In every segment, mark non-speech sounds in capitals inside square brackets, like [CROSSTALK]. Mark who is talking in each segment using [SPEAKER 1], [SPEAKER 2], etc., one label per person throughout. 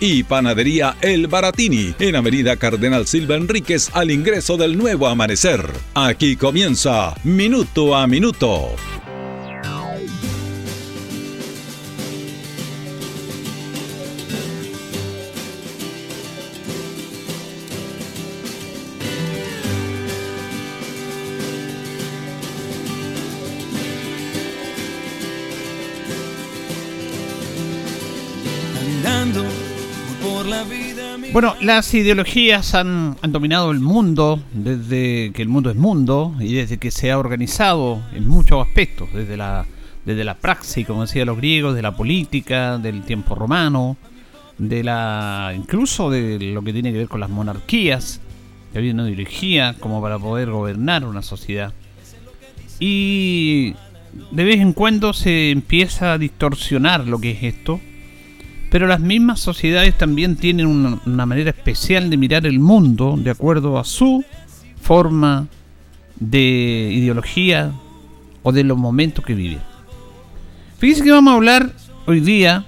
[SPEAKER 1] Y Panadería El Baratini, en Avenida Cardenal Silva Enríquez, al ingreso del nuevo amanecer. Aquí comienza Minuto a Minuto.
[SPEAKER 2] Bueno, las ideologías han, dominado el mundo desde que el mundo es mundo y desde que se ha organizado en muchos aspectos, desde la, desde la praxis, como decían los griegos, de la política, del tiempo romano, de la incluso de lo que tiene que ver con las monarquías, que había una ideología como para poder gobernar una sociedad. Y de vez en cuando se empieza a distorsionar lo que es esto pero las mismas sociedades también tienen una, manera especial de mirar el mundo de acuerdo a su forma de ideología o de los momentos que viven. Fíjense que vamos a hablar hoy día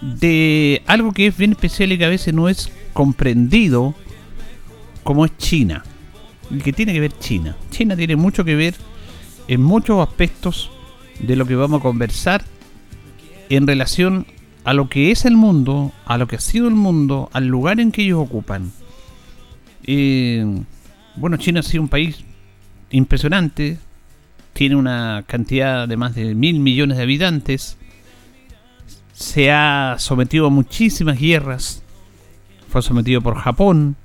[SPEAKER 2] de algo que es bien especial y que a veces no es comprendido como es China. Y que tiene que ver China. China tiene mucho que ver en muchos aspectos de lo que vamos a conversar en relación a lo que es el mundo, a lo que ha sido el mundo, al lugar en que ellos ocupan. bueno, China ha sido un país impresionante, tiene una cantidad de más de mil millones de habitantes, se ha sometido a muchísimas guerras, fue sometido por Japón,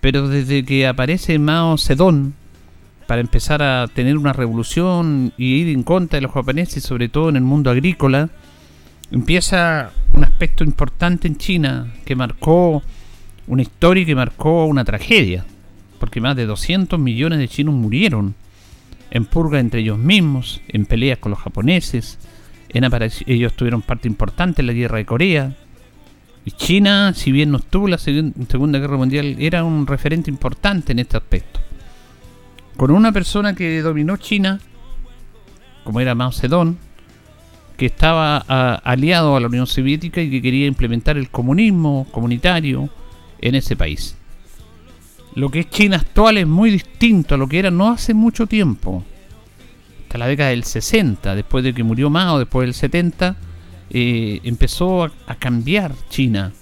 [SPEAKER 2] pero desde que aparece Mao Zedong, para empezar a tener una revolución y ir en contra de los japoneses, sobre todo en el mundo agrícola, empieza un aspecto importante en China que marcó una historia y que marcó una tragedia, porque más de 200 millones de chinos murieron en purga entre ellos mismos, en peleas con los japoneses, en ellos tuvieron parte importante en la guerra de Corea. Y China, si bien no estuvo en la Segunda Guerra Mundial, era un referente importante en este aspecto. Con una persona que dominó China, como era Mao Zedong, que estaba aliado a la Unión Soviética y que quería implementar el comunismo comunitario en ese país. Lo que es China actual es muy distinto a lo que era no hace mucho tiempo. Hasta la década del 60, después de que murió Mao, después del 70, eh, empezó a cambiar China.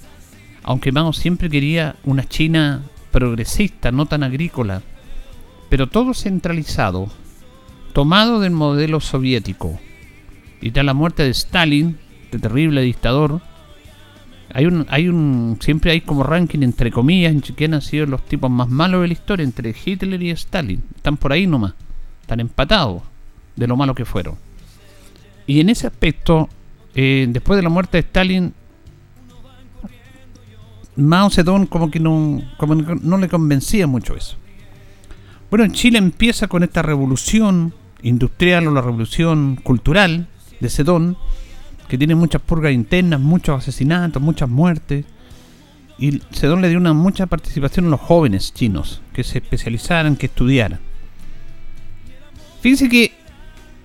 [SPEAKER 2] Aunque Mao siempre quería una China progresista, no tan agrícola. Pero todo centralizado, tomado del modelo soviético y tras la muerte de Stalin, de terrible dictador, hay un, hay un, siempre hay como ranking entre comillas en quién han sido los tipos más malos de la historia entre Hitler y Stalin. Están por ahí nomás, están empatados de lo malo que fueron. Y en ese aspecto, eh, después de la muerte de Stalin, Mao Zedong como que no, como no le convencía mucho eso. Bueno, en Chile empieza con esta revolución industrial o la revolución cultural, de Sedón, que tiene muchas purgas internas, muchos asesinatos, muchas muertes. Y Sedón le dio una mucha participación a los jóvenes chinos, que se especializaran, que estudiaran. Fíjense que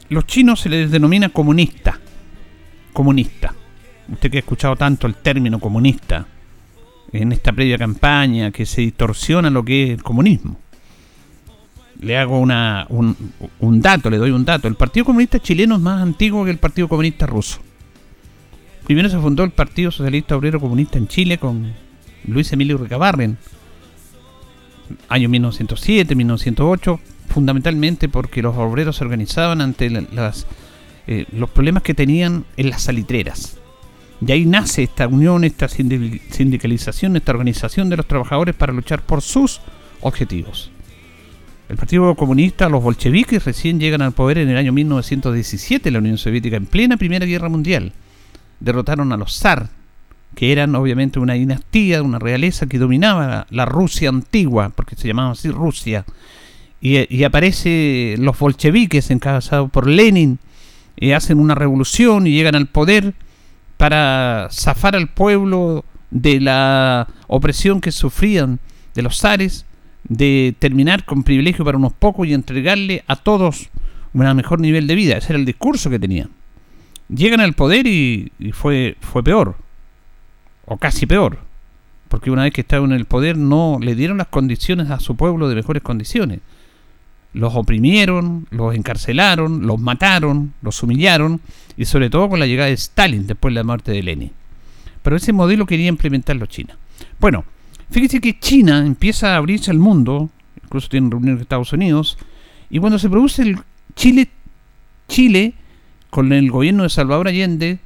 [SPEAKER 2] los chinos se les denomina comunista. Comunista. Usted que ha escuchado tanto el término comunista en esta previa campaña, que se distorsiona lo que es el comunismo le hago una, un, dato, le doy un dato. El Partido Comunista chileno es más antiguo que el Partido Comunista ruso. Primero se fundó el Partido Socialista Obrero Comunista en Chile con Luis Emilio Recabarren, año 1907, 1908, fundamentalmente porque los obreros se organizaban ante las, eh, los problemas que tenían en las salitreras. Y ahí nace esta unión, esta sindicalización, esta organización de los trabajadores para luchar por sus objetivos. El Partido Comunista, los bolcheviques, recién llegan al poder en el año 1917 en la Unión Soviética, en plena Primera Guerra Mundial. Derrotaron a los zar, que eran obviamente una dinastía, una realeza que dominaba la, Rusia antigua, porque se llamaba así Rusia. Y, y aparece los bolcheviques encabezados por Lenin, y hacen una revolución y llegan al poder para zafar al pueblo de la opresión que sufrían de los zares, de terminar con privilegio para unos pocos y entregarle a todos un mejor nivel de vida. Ese era el discurso que tenían. Llegan al poder y, fue, fue peor, o casi peor, porque una vez que estaban en el poder no le dieron las condiciones a su pueblo de mejores condiciones. Los oprimieron, los encarcelaron, los mataron, los humillaron, y sobre todo con la llegada de Stalin después de la muerte de Lenin. Pero ese modelo quería implementarlo China. Bueno, fíjese que China empieza a abrirse al mundo, incluso tiene reuniones con Estados Unidos, y cuando se produce el Chile, Chile, con el gobierno de Salvador Allende,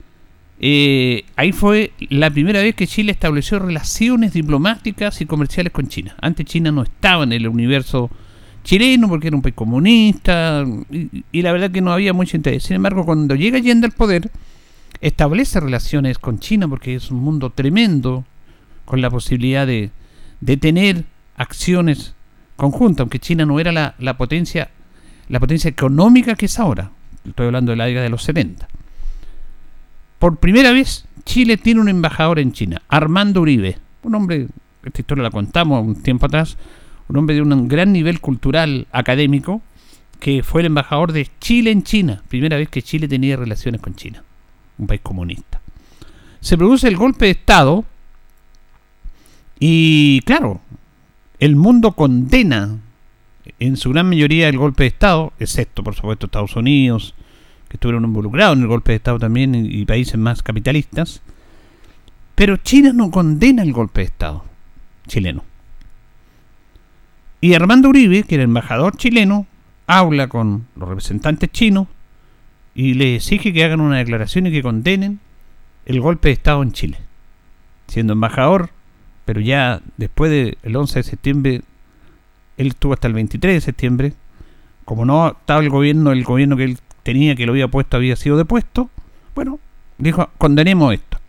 [SPEAKER 2] eh, ahí fue la primera vez que Chile estableció relaciones diplomáticas y comerciales con China. Antes China no estaba en el universo chileno porque era un país comunista y, la verdad que no había mucho interés. Sin embargo, cuando llega Allende al poder, establece relaciones con China porque es un mundo tremendo con la posibilidad de, de tener acciones conjuntas, aunque China no era la, la potencia la potencia económica que es ahora. Estoy hablando de la década de los 70. Por primera vez, Chile tiene un embajador en China, Armando Uribe. Un hombre, esta historia la contamos un tiempo atrás, un hombre de un gran nivel cultural, académico, que fue el embajador de Chile en China. Primera vez que Chile tenía relaciones con China, un país comunista. Se produce el golpe de Estado y, claro, el mundo condena en su gran mayoría el golpe de Estado, excepto por supuesto Estados Unidos, que estuvieron involucrados en el golpe de Estado también y, países más capitalistas, pero China no condena el golpe de Estado chileno. Y Armando Uribe, que era embajador chileno, habla con los representantes chinos y le exige que hagan una declaración y que condenen el golpe de Estado en Chile. Siendo embajador, pero ya después del 11 de septiembre él estuvo hasta el 23 de septiembre. Como no estaba el gobierno, el gobierno que él tenía, que lo había puesto, había sido depuesto. Bueno, dijo, condenemos esto.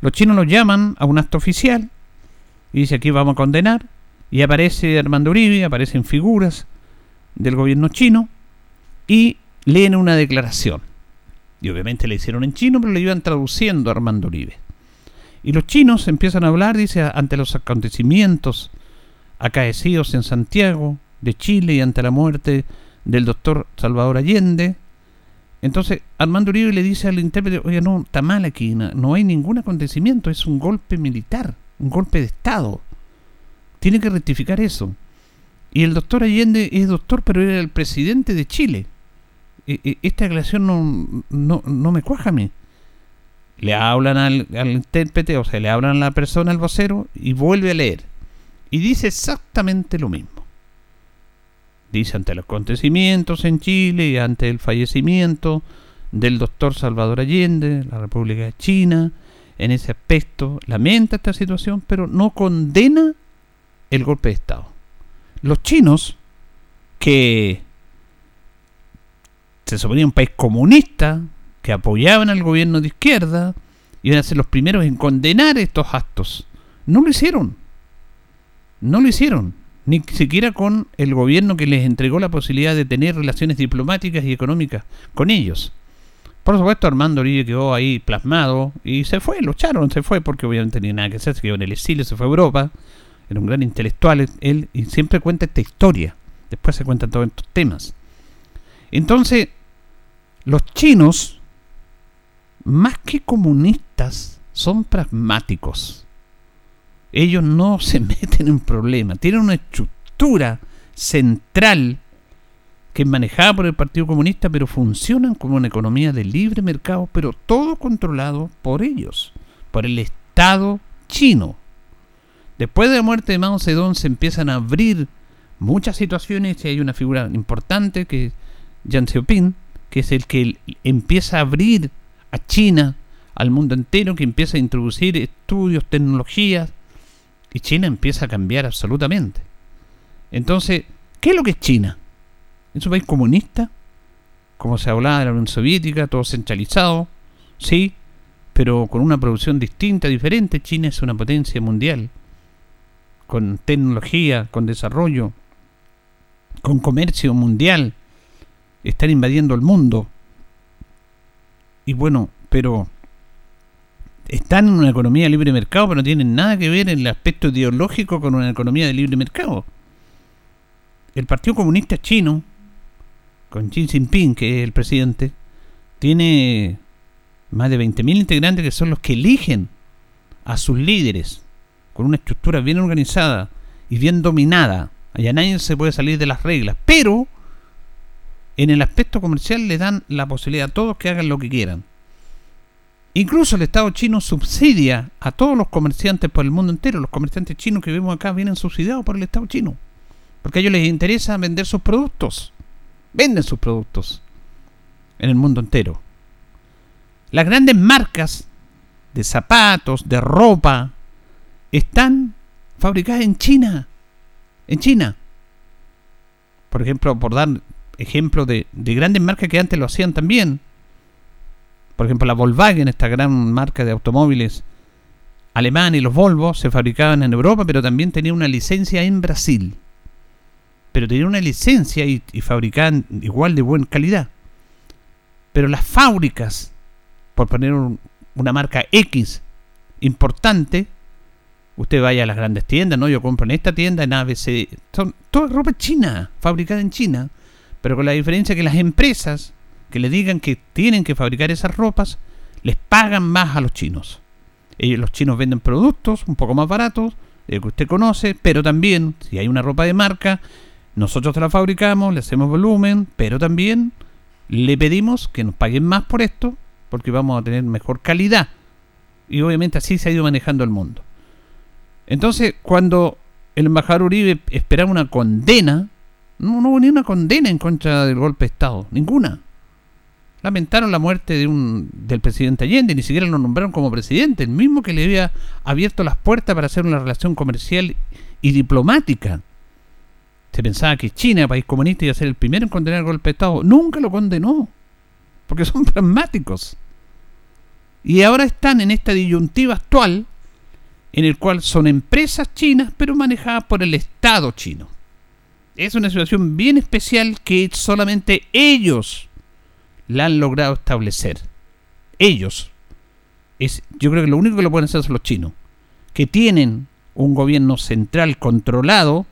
[SPEAKER 2] Los chinos lo llaman a un acto oficial y dice aquí vamos a condenar. Y aparece Armando Uribe, aparecen figuras del gobierno chino y leen una declaración. Y obviamente le hicieron en chino, pero le iban traduciendo a Armando Uribe. Y los chinos empiezan a hablar, dice, ante los acontecimientos acaecidos en Santiago de Chile y ante la muerte del doctor Salvador Allende. Entonces Armando Uribe le dice al intérprete, oye, no, está mal aquí, no, hay ningún acontecimiento, es un golpe militar, un golpe de Estado. Tiene que rectificar eso. Y el doctor Allende es doctor, pero era el presidente de Chile. E, e, esta declaración no, no, no, me cuaja a mí. Le hablan al, intérprete, o sea, le hablan a la persona, al vocero, y vuelve a leer y dice exactamente lo mismo. Dice ante los acontecimientos en Chile y ante el fallecimiento del doctor Salvador Allende, la República de China, en ese aspecto lamenta esta situación, pero no condena el golpe de Estado. Los chinos, que se suponía un país comunista, que apoyaban al gobierno de izquierda, iban a ser los primeros en condenar estos actos. No lo hicieron. No lo hicieron, ni siquiera con el gobierno que les entregó la posibilidad de tener relaciones diplomáticas y económicas con ellos. Por supuesto, Armando Uribe quedó ahí plasmado y se fue, lo se fue porque obviamente tenía nada que hacer, se quedó en el exilio, se fue a Europa, era un gran intelectual él y siempre cuenta esta historia. Después se cuentan todos estos temas. Entonces, los chinos, más que comunistas, son pragmáticos ellos no [LAUGHS] se meten en problemas. Tienen una estructura central que es manejada por el Partido Comunista, pero funcionan como una economía de libre mercado, pero todo controlado por ellos, por el Estado chino. Después de la muerte de Mao Zedong se empiezan a abrir muchas situaciones y hay una figura importante que es Jiang Xiaoping, que es el que empieza a abrir a China, al mundo entero, que empieza a introducir estudios, tecnologías, y China empieza a cambiar absolutamente. Entonces, ¿qué es lo que es China? ¿Es un país comunista? Como se hablaba de la Unión Soviética, todo centralizado, sí, pero con una producción distinta, diferente. China es una potencia mundial, con tecnología, con desarrollo, con comercio mundial. Están invadiendo el mundo. Y bueno, pero están en una economía de libre mercado, pero no tienen nada que ver en el aspecto ideológico con una economía de libre mercado. El Partido Comunista Chino, con Xi Jinping, que es el presidente, tiene más de 20.000 integrantes que son los que eligen a sus líderes, con una estructura bien organizada y bien dominada. Allá nadie se puede salir de las reglas, pero en el aspecto comercial le dan la posibilidad a todos que hagan lo que quieran. Incluso el Estado chino subsidia a todos los comerciantes por el mundo entero. Los comerciantes chinos que vemos acá vienen subsidiados por el Estado chino. Porque a ellos les interesa vender sus productos. Venden sus productos en el mundo entero. Las grandes marcas de zapatos, de ropa, están fabricadas en China. En China. Por ejemplo, por dar ejemplo de, de grandes marcas que antes lo hacían también por ejemplo, la Volkswagen, esta gran marca de automóviles alemana y los Volvo se fabricaban en Europa, pero también tenían una licencia en Brasil. Pero tenían una licencia y, fabricaban igual de buena calidad. Pero las fábricas, por poner una marca X importante, usted vaya a las grandes tiendas, ¿no? Yo compro en esta tienda, en ABC, son toda ropa china, fabricada en China, pero con la diferencia que las empresas que le digan que tienen que fabricar esas ropas, les pagan más a los chinos. Ellos, los chinos venden productos un poco más baratos, de que usted conoce, pero también, si hay una ropa de marca, nosotros te la fabricamos, le hacemos volumen, pero también le pedimos que nos paguen más por esto, porque vamos a tener mejor calidad. Y obviamente así se ha ido manejando el mundo. Entonces, cuando el embajador Uribe esperaba una condena, no, no hubo ni una condena en contra del golpe de Estado, ninguna lamentaron la muerte de un, del presidente Allende, ni siquiera lo nombraron como presidente, el mismo que le había abierto las puertas para hacer una relación comercial y diplomática. Se pensaba que China, país comunista, iba a ser el primero en condenar el golpe de Estado. Nunca lo condenó, porque son [LAUGHS] pragmáticos. Y ahora están en esta disyuntiva actual, en el cual son empresas chinas, pero manejadas por el Estado chino. Es una situación bien especial que solamente ellos la han logrado establecer. Ellos. Es, yo creo que lo único que lo pueden hacer son los chinos, que tienen un gobierno central controlado,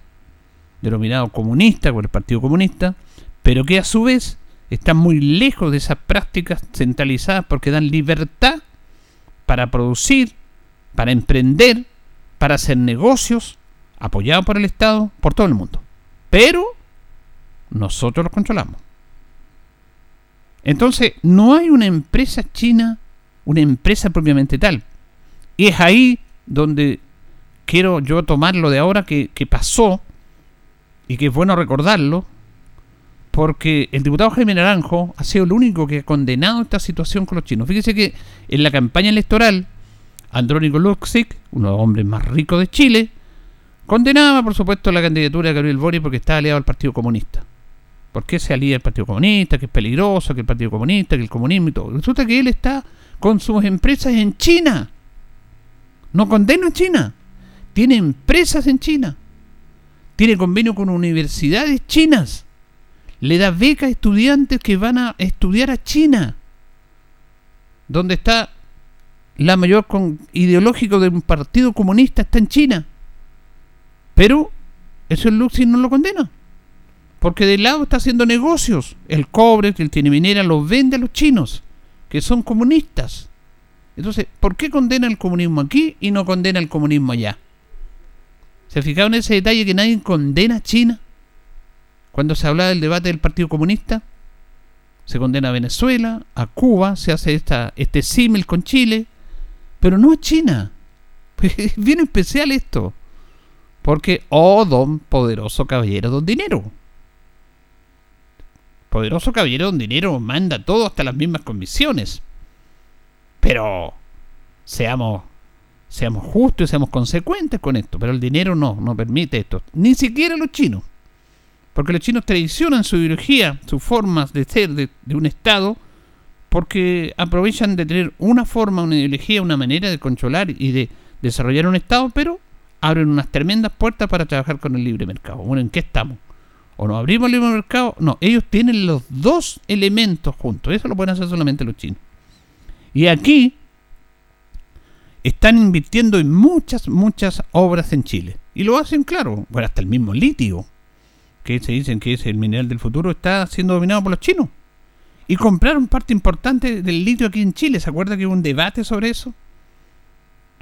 [SPEAKER 2] denominado comunista, por el Partido Comunista, pero que a su vez están muy lejos de esas prácticas centralizadas porque dan libertad para producir, para emprender, para hacer negocios, apoyados por el Estado, por todo el mundo. Pero nosotros los controlamos. Entonces, no hay una empresa china, una empresa propiamente tal. Y es ahí donde quiero yo tomarlo de ahora que, pasó y que es bueno recordarlo, porque el diputado Jaime Naranjo ha sido el único que ha condenado esta situación con los chinos. Fíjese que en la campaña electoral, Andrónico Luxic, uno de los hombres más ricos de Chile, condenaba, por supuesto, la candidatura de Gabriel Boric porque estaba aliado al Partido Comunista. ¿Por qué se alía el Partido Comunista? Que es peligroso, que el Partido Comunista, que el comunismo y todo. Resulta que él está con sus empresas en China. No condena a China. Tiene empresas en China. Tiene convenio con universidades chinas. Le da becas a estudiantes que van a estudiar a China. Donde está la mayor con ideológico del Partido Comunista está en China. Pero eso el Luxi no lo condena. Porque de lado está haciendo negocios. El cobre que él tiene minera lo vende a los chinos, que son comunistas. Entonces, ¿por qué condena el comunismo aquí y no condena el comunismo allá? ¿Se fijaron en ese detalle que nadie condena a China? Cuando se habla del debate del Partido Comunista, se condena a Venezuela, a Cuba, se hace esta, este símil con Chile, pero no a China. [LAUGHS] es bien especial esto. Porque, oh, don poderoso caballero, don dinero poderoso caballero don dinero manda todo hasta las mismas condiciones. Pero seamos seamos justos y seamos consecuentes con esto. Pero el dinero no, no permite esto. Ni siquiera los chinos. Porque los chinos traicionan su ideología, sus formas de ser de, un Estado, porque aprovechan de tener una forma, una ideología, una manera de controlar y de desarrollar un Estado, pero abren unas tremendas puertas para trabajar con el libre mercado. Bueno, ¿en qué estamos? ¿O nos abrimos el libre mercado? No, ellos tienen los dos elementos juntos. Eso lo pueden hacer solamente los chinos. Y aquí están invirtiendo en muchas, muchas obras en Chile. Y lo hacen claro. Bueno, hasta el mismo litio, que se dicen que es el mineral del futuro, está siendo dominado por los chinos. Y compraron parte importante del litio aquí en Chile. ¿Se acuerda que hubo un debate sobre eso?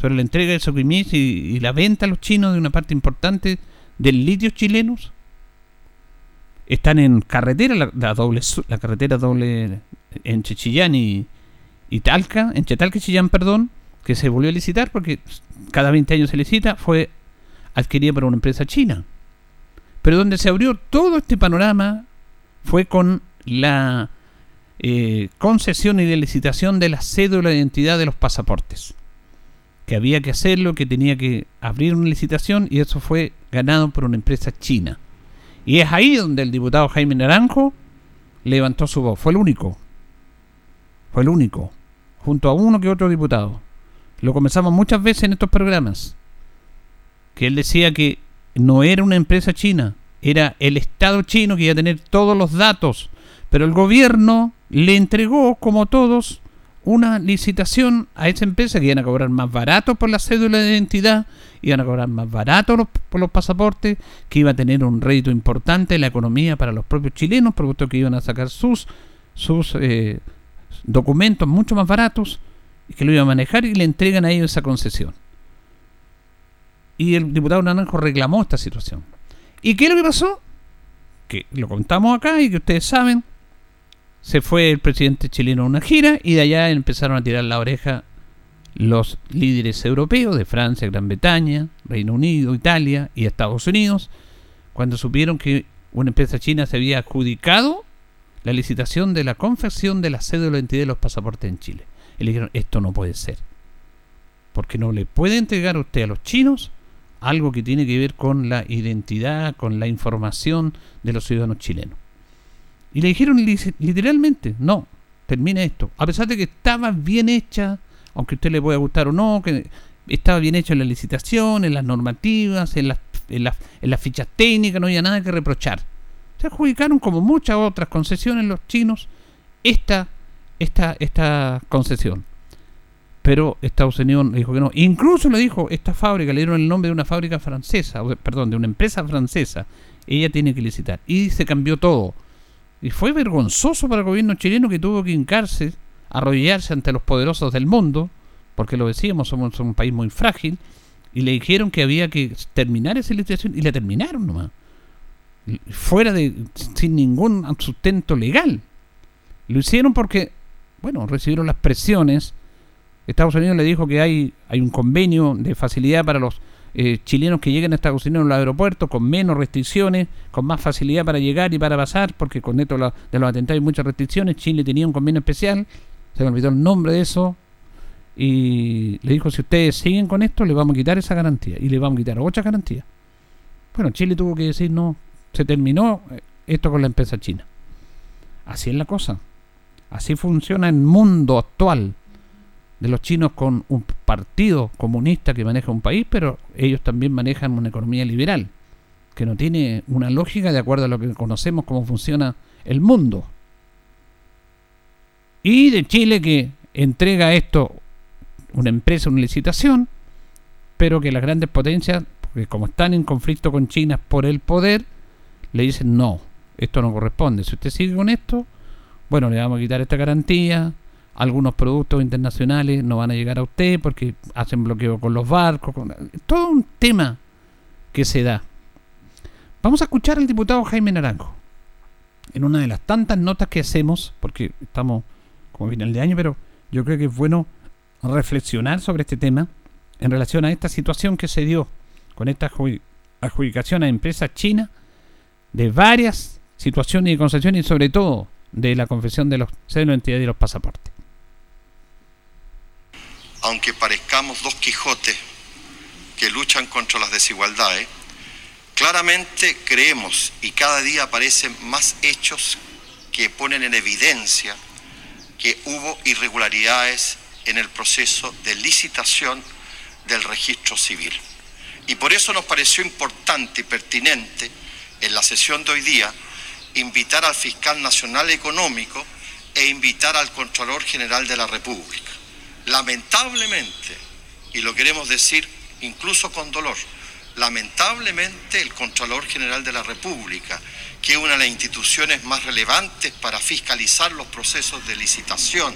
[SPEAKER 2] Sobre la entrega de Soquimich y, y la venta a los chinos de una parte importante del litio chilenos. Están en carretera, la, doble, la carretera doble en Chichillán y, y Talca, en Chetalca y Chillán, perdón, que se volvió a licitar porque cada 20 años se licita, fue adquirida por una empresa china. Pero donde se abrió todo este panorama fue con la eh, concesión y de licitación de la cédula de identidad de los pasaportes. Que había que hacerlo, que tenía que abrir una licitación y eso fue ganado por una empresa china. Y es ahí donde el diputado Jaime Naranjo levantó su voz. Fue el único. Fue el único. Junto a uno que otro diputado. Lo comenzamos muchas veces en estos programas. Que él decía que no era una empresa china, era el Estado chino que iba a tener todos los datos. Pero el gobierno le entregó, como todos, una licitación a esa empresa que iban a cobrar más barato por la cédula de identidad, iban a cobrar más barato por los pasaportes, que iba a tener un rédito importante en la economía para los propios chilenos, producto que iban a sacar sus, sus eh, documentos mucho más baratos y que lo iban a manejar y le entregan a ellos esa concesión. Y el diputado Naranjo reclamó esta situación. ¿Y qué es lo que pasó? Que lo contamos acá y que ustedes saben, se fue el presidente chileno a una gira y de allá empezaron a tirar la oreja los líderes europeos de Francia, Gran Bretaña, Reino Unido, Italia y Estados Unidos, cuando supieron que una empresa china se había adjudicado la licitación de la confección de la cédula de identidad de los pasaportes en Chile. Y le dijeron, esto no puede ser. Porque no le puede entregar usted a los chinos algo que tiene que ver con la identidad, con la información de los ciudadanos chilenos. Y le dijeron literalmente, no, termina esto. A pesar de que estaba bien hecha, aunque a usted le pueda gustar o no, que estaba bien hecho en la licitación, en las normativas, en las, en las, en las fichas técnicas, no había nada que reprochar. Se adjudicaron como muchas otras concesiones los chinos esta, esta, esta concesión. Pero Estados Unidos dijo que no. Incluso le dijo, esta fábrica, le dieron el nombre de una fábrica francesa, perdón, de una empresa francesa. Ella tiene que licitar. Y se cambió todo. Y fue vergonzoso para el gobierno chileno que tuvo que hincarse, arrodillarse ante los poderosos del mundo, porque lo decíamos, somos un país muy frágil, y le dijeron que había que terminar esa licitación, y la terminaron nomás. Fuera de, sin ningún sustento legal. Lo hicieron porque, bueno, recibieron las presiones. Estados Unidos le dijo que hay, hay un convenio de facilidad para los eh, chilenos que lleguen a Estados Unidos en los aeropuertos con menos restricciones, con más facilidad para llegar y para pasar, porque con esto de los atentados hay muchas restricciones. Chile tenía un convenio especial, se me olvidó el nombre de eso, y le dijo, si ustedes siguen con esto, le vamos a quitar esa garantía, y le vamos a quitar otra garantía. Bueno, Chile tuvo que decir, no, se terminó eh, esto con la empresa china. Así es la cosa. Así funciona el mundo actual de los chinos con un partido comunista que maneja un país, pero ellos también manejan una economía liberal, que no tiene una lógica de acuerdo a lo que conocemos cómo funciona el mundo. Y de Chile que entrega esto una empresa, una licitación, pero que las grandes potencias, porque como están en conflicto con China por el poder, le dicen no, esto no corresponde. Si usted sigue con esto, bueno, le vamos a quitar esta garantía, algunos productos internacionales no van a llegar a usted porque hacen bloqueo con los barcos, con, todo un tema que se da. Vamos a escuchar al diputado Jaime Naranjo en una de las tantas notas que hacemos, porque estamos como final de año, pero yo creo que es bueno reflexionar sobre este tema en relación a esta situación que se dio con esta adjudicación a empresas chinas de varias situaciones y concesiones y sobre todo de la confesión de los de identidad y los pasaportes
[SPEAKER 3] aunque parezcamos dos Quijotes que luchan contra las desigualdades, claramente creemos y cada día aparecen más hechos que ponen en evidencia que hubo irregularidades en el proceso de licitación del registro civil. Y por eso nos pareció importante y pertinente en la sesión de hoy día invitar al fiscal nacional económico e invitar al Contralor General de la República. Lamentablemente, y lo queremos decir incluso con dolor, lamentablemente el Contralor General de la República, que es una de las instituciones más relevantes para fiscalizar los procesos de licitación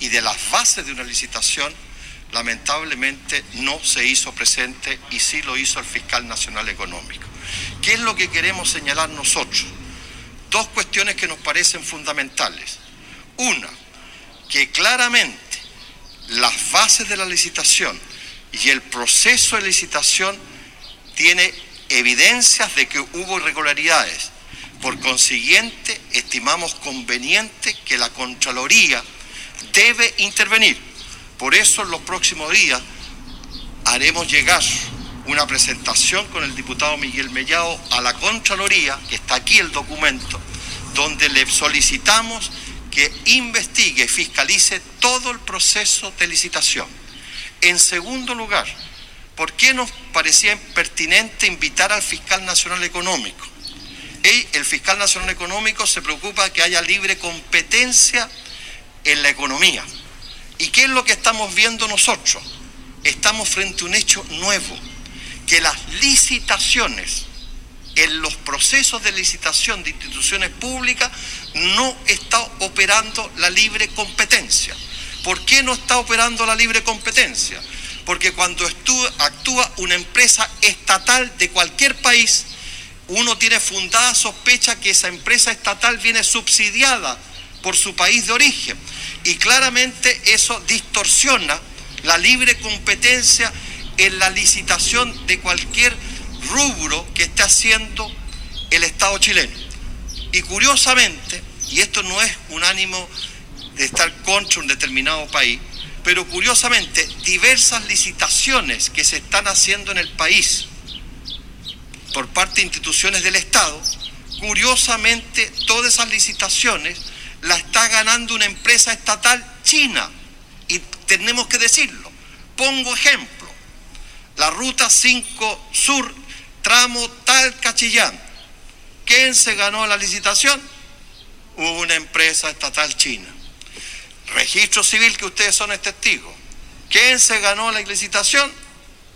[SPEAKER 3] y de las bases de una licitación, lamentablemente no se hizo presente y sí lo hizo el fiscal nacional económico. ¿Qué es lo que queremos señalar nosotros? Dos cuestiones que nos parecen fundamentales. Una, que claramente las bases de la licitación y el proceso de licitación tiene evidencias de que hubo irregularidades. Por consiguiente, estimamos conveniente que la Contraloría debe intervenir. Por eso en los próximos días haremos llegar una presentación con el diputado Miguel Mellado a la Contraloría, que está aquí el documento, donde le solicitamos que investigue, fiscalice todo el proceso de licitación. En segundo lugar, ¿por qué nos parecía pertinente invitar al fiscal nacional económico? El fiscal nacional económico se preocupa que haya libre competencia en la economía. ¿Y qué es lo que estamos viendo nosotros? Estamos frente a un hecho nuevo, que las licitaciones en los procesos de licitación de instituciones públicas no está operando la libre competencia. ¿Por qué no está operando la libre competencia? Porque cuando actúa una empresa estatal de cualquier país, uno tiene fundada sospecha que esa empresa estatal viene subsidiada por su país de origen. Y claramente eso distorsiona la libre competencia en la licitación de cualquier rubro que esté haciendo el Estado chileno. Y curiosamente, y esto no es un ánimo de estar contra un determinado país, pero curiosamente diversas licitaciones que se están haciendo en el país por parte de instituciones del Estado, curiosamente todas esas licitaciones las está ganando una empresa estatal china. Y tenemos que decirlo. Pongo ejemplo. La ruta 5 Sur tramo tal Cachillán. ¿Quién se ganó la licitación? Una empresa estatal china. Registro civil que ustedes son testigos. ¿Quién se ganó la licitación?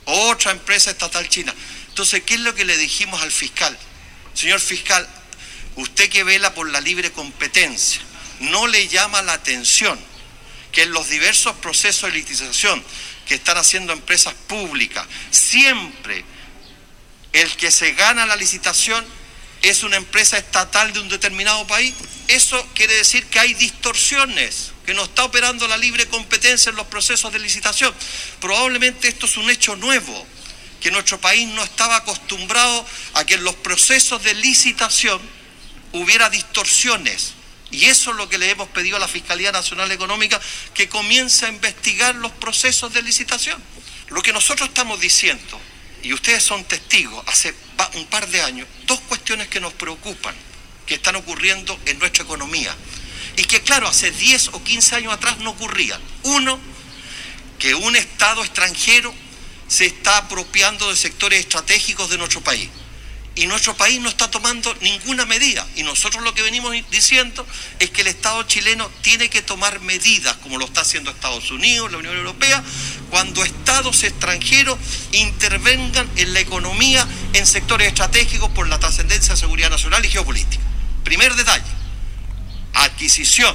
[SPEAKER 3] Otra empresa estatal china. Entonces, ¿qué es lo que le dijimos al fiscal? Señor fiscal, usted que vela por la libre competencia, no le llama la atención que en los diversos procesos de licitación que están haciendo empresas públicas, siempre el que se gana la licitación es una empresa estatal de un determinado país, eso quiere decir que hay distorsiones, que no está operando la libre competencia en los procesos de licitación. Probablemente esto es un hecho nuevo, que nuestro país no estaba acostumbrado a que en los procesos de licitación hubiera distorsiones. Y eso es lo que le hemos pedido a la Fiscalía Nacional Económica, que comience a investigar los procesos de licitación. Lo que nosotros estamos diciendo y ustedes son testigos, hace un par de años, dos cuestiones que nos preocupan, que están ocurriendo en nuestra economía, y que claro, hace 10 o 15 años atrás no ocurrían. Uno, que un Estado extranjero se está apropiando de sectores estratégicos de nuestro país y nuestro país no está tomando ninguna medida. Y nosotros lo que venimos diciendo es que el Estado chileno tiene que tomar medidas, como lo está haciendo Estados Unidos, la Unión Europea, cuando estados extranjeros intervengan en la economía en sectores estratégicos por la trascendencia de seguridad nacional y geopolítica. Primer detalle, adquisición.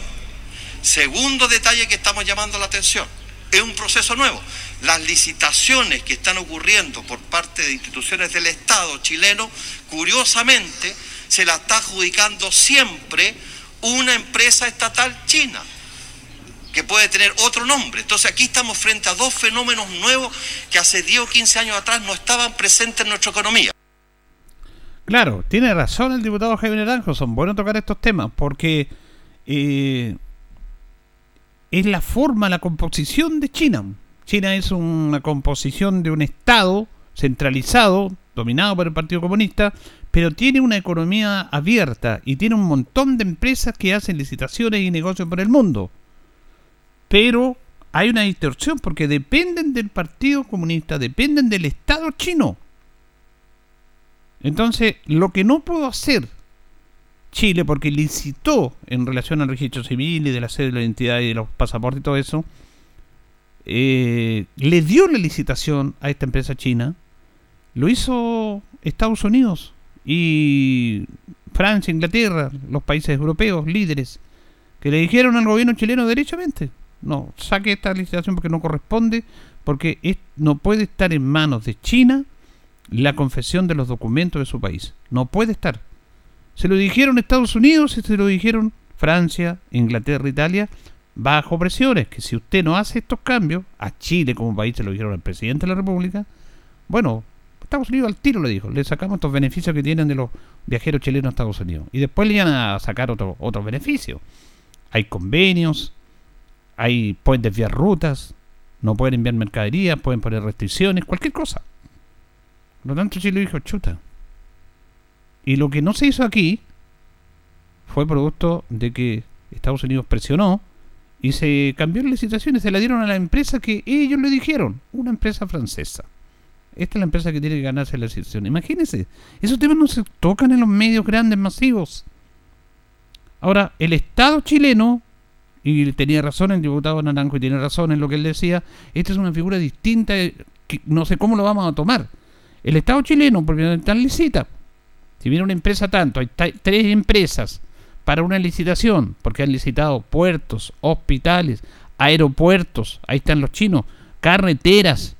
[SPEAKER 3] Segundo detalle que estamos llamando la atención, es un proceso nuevo las licitaciones que están ocurriendo por parte de instituciones del Estado chileno, curiosamente, se la está adjudicando siempre una empresa estatal china, que puede tener otro nombre. Entonces aquí estamos frente a dos fenómenos nuevos que hace 10 o 15 años atrás no estaban presentes en nuestra economía.
[SPEAKER 2] Claro, tiene razón el diputado Javier Naranjo, son buenos tocar estos temas, porque eh, es la forma, la composición de China. China es una composición de un Estado centralizado, dominado por el Partido Comunista, pero tiene una economía abierta y tiene un montón de empresas que hacen licitaciones y negocios por el mundo. Pero hay una distorsión porque dependen del Partido Comunista, dependen del Estado chino. Entonces, lo que no puedo hacer Chile, porque licitó en relación al registro civil y de la sede de identidad y de los pasaportes y todo eso, eh, le dio la licitación a esta empresa china, lo hizo Estados Unidos y Francia, Inglaterra, los países europeos, líderes, que le dijeron al gobierno chileno derechamente, no, saque esta licitación porque no corresponde, porque no puede estar en manos de China la confesión de los documentos de su país. No puede estar. Se lo dijeron Estados Unidos y se lo dijeron Francia, Inglaterra, Italia, bajo presiones, que si usted no hace estos cambios, a Chile como país se lo dijeron al presidente de la República, bueno, Estados Unidos al tiro le dijo, le sacamos estos beneficios que tienen de los viajeros chilenos a Estados Unidos. Y después le iban a sacar otros otro beneficios. Hay convenios, hay, pueden desviar rutas, no pueden enviar mercadería, pueden poner restricciones, cualquier cosa. Por lo tanto, Chile dijo, chuta. Y lo que no se hizo aquí fue producto de que Estados Unidos presionó y se cambió la licitación y se la dieron a la empresa que ellos le dijeron, una empresa francesa. Esta es la empresa que tiene que ganarse la licitación. Imagínense, esos temas no se tocan en los medios grandes, masivos. Ahora, el Estado chileno, y tenía razón el diputado Naranjo y tiene razón en lo que él decía, esta es una figura distinta, que no sé cómo lo vamos a tomar. El Estado chileno, porque está licita. Si viene una empresa tanto, hay tres empresas para una licitación, porque han licitado puertos, hospitales, aeropuertos, ahí están los chinos, carreteras.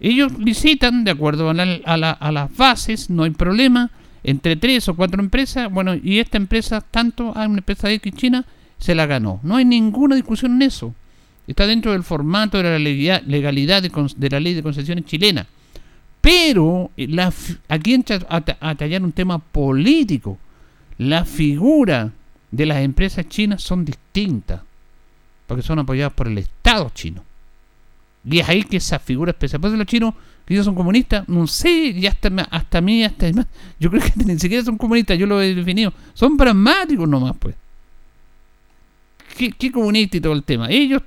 [SPEAKER 2] Ellos licitan de acuerdo a, las bases, no hay problema, entre tres o cuatro empresas, bueno, y esta empresa, tanto hay una empresa de X China, se la ganó. No hay ninguna discusión en eso. Está dentro del formato de la legalidad de, de la ley de concesiones chilena. Pero la, aquí entra a tallar un tema político la figura de las empresas chinas son distintas, porque son apoyadas por el Estado chino. Y es ahí que esa figura especial. Por los chinos, que ellos son comunistas, no sé, ya hasta, hasta mí, hasta más. [LAUGHS] Yo creo que ni siquiera son comunistas, yo lo he definido. Son pragmáticos nomás, pues. ¿Qué, qué comunista y todo el tema? Ellos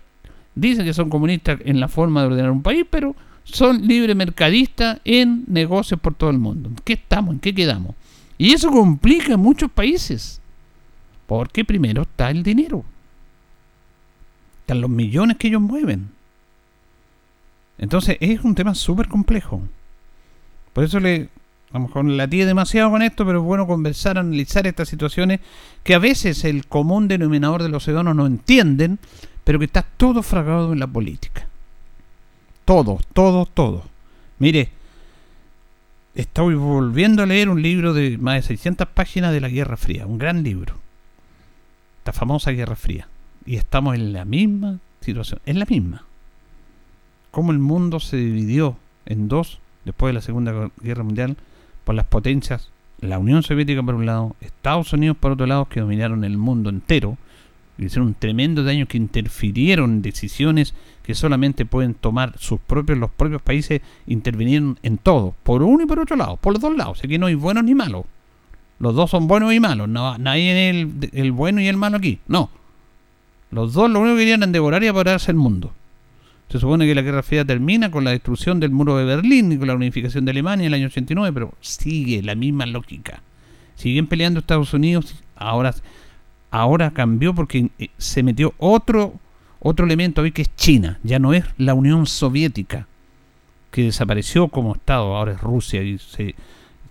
[SPEAKER 2] dicen que son comunistas en la forma de ordenar un país, pero son libre mercadistas en negocios por todo el mundo. ¿En qué estamos? ¿En qué quedamos? Y eso complica a muchos países. Porque primero está el dinero. Están los millones que ellos mueven. Entonces es un tema súper complejo. Por eso le, a lo mejor la tía demasiado con esto, pero es bueno conversar, analizar estas situaciones que a veces el común denominador de los ciudadanos no entienden, pero que está todo fragado en la política. Todo, todo, todo. Mire, estoy volviendo a leer un libro de más de 600 páginas de la Guerra Fría, un gran libro. Esta famosa Guerra Fría. Y estamos en la misma situación, en la misma. Cómo el mundo se dividió en dos después de la Segunda Guerra Mundial por las potencias, la Unión Soviética por un lado, Estados Unidos por otro lado, que dominaron el mundo entero hicieron un tremendo daño que interfirieron decisiones que solamente pueden tomar sus propios, los propios países intervinieron en todo, por uno y por otro lado, por los dos lados, aquí no hay buenos ni malos. Los dos son buenos y malos, no, nadie es el, el bueno y el malo aquí, no. Los dos lo único que querían era devorar y apoderarse el mundo. Se supone que la Guerra Fría termina con la destrucción del muro de Berlín y con la unificación de Alemania en el año 89, pero sigue la misma lógica. Siguen peleando Estados Unidos, ahora ahora cambió porque eh, se metió otro, otro elemento hoy que es China, ya no es la Unión Soviética, que desapareció como Estado, ahora es Rusia y se,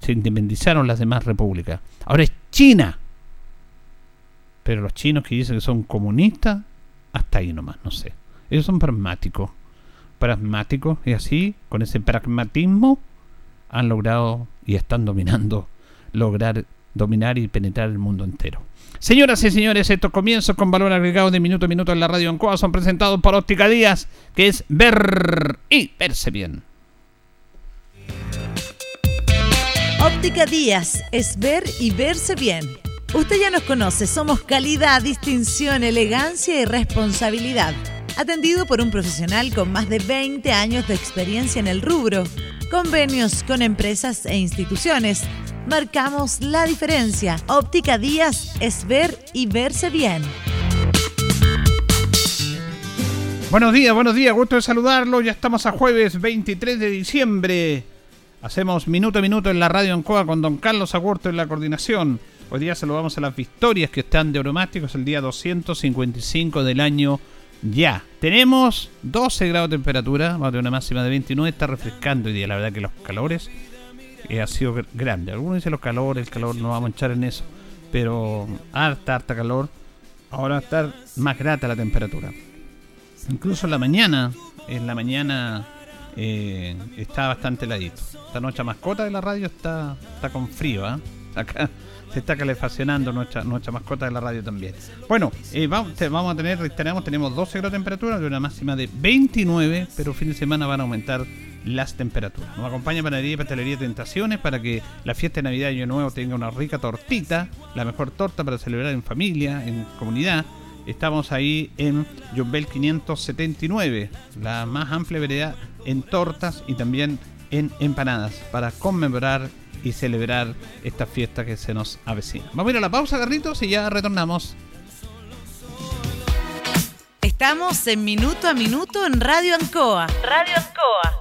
[SPEAKER 2] se independizaron las demás repúblicas. Ahora es China. Pero los chinos que dicen que son comunistas, hasta ahí nomás, no sé. Ellos son pragmáticos. Pragmáticos y así, con ese pragmatismo, han logrado y están dominando, lograr dominar y penetrar el mundo entero. Señoras y señores, estos comienzos con valor agregado de minuto a minuto en la radio Ancoa son presentados por Óptica Díaz, que es ver y verse bien.
[SPEAKER 4] Óptica Díaz es ver y verse bien. Usted ya nos conoce, somos calidad, distinción, elegancia y responsabilidad. Atendido por un profesional con más de 20 años de experiencia en el rubro, convenios con empresas e instituciones marcamos la diferencia. Óptica Díaz es ver y verse bien.
[SPEAKER 2] Buenos días, buenos días, gusto de saludarlo. Ya estamos a jueves 23 de diciembre. Hacemos minuto a minuto en la radio en Coa con don Carlos Agurto en la coordinación. Hoy día saludamos a las victorias que están de Oromáticos el día 255 del año ya. Tenemos 12 grados de temperatura, más de una máxima de 29. Está refrescando hoy día, la verdad que los calores eh, ha sido grande. Algunos dicen los calores, el calor no vamos a echar en eso. Pero harta, harta calor. Ahora va a estar más grata la temperatura. Incluso en la mañana, en la mañana eh, está bastante heladito. Esta noche mascota de la radio está, está con frío, ¿ah? Acá se está calefaccionando nuestra, nuestra mascota de la radio también. Bueno, eh, vamos, vamos, a tener, reiteramos, tenemos 12 grados de temperatura de una máxima de 29, pero fin de semana van a aumentar las temperaturas. Nos acompaña Panadería y Pastelería Tentaciones para que la fiesta de Navidad y Año Nuevo tenga una rica tortita, la mejor torta para celebrar en familia, en comunidad Estamos ahí en Jumbel 579, la más amplia variedad en tortas y también en empanadas para conmemorar y celebrar esta fiesta que se nos avecina. Vamos a ir a la pausa, Carlitos, y ya retornamos.
[SPEAKER 4] Estamos en Minuto a Minuto en Radio Ancoa. Radio Ancoa.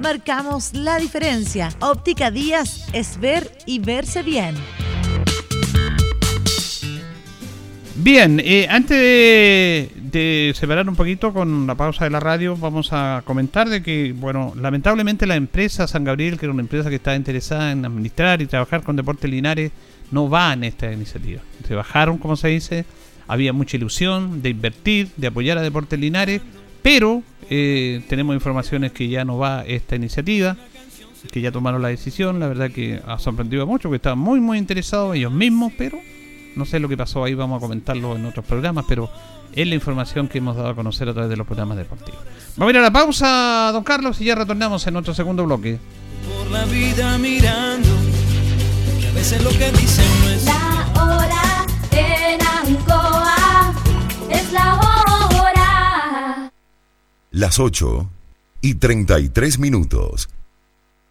[SPEAKER 4] Marcamos la diferencia. Óptica Díaz es ver y verse bien.
[SPEAKER 2] Bien, eh, antes de, separar un poquito con la pausa de la radio, vamos a comentar de que, bueno, lamentablemente la empresa San Gabriel, que era una empresa que estaba interesada en administrar y trabajar con Deportes Linares, no va en esta iniciativa. Se bajaron, como se dice, había mucha ilusión de invertir, de apoyar a Deportes Linares, pero eh, tenemos informaciones que ya no va esta iniciativa, que ya tomaron la decisión, la verdad que ha sorprendido mucho, que estaban muy, muy interesados ellos mismos, pero no sé lo que pasó ahí, vamos a comentarlo en otros programas, pero es la información que hemos dado a conocer a través de los programas deportivos. Vamos a ir a la pausa, don Carlos, y ya retornamos en nuestro segundo bloque. Por la vida mirando, que a veces lo que dicen no es... La hora en Ancoa
[SPEAKER 5] es la hora. Las 8 y 33 minutos.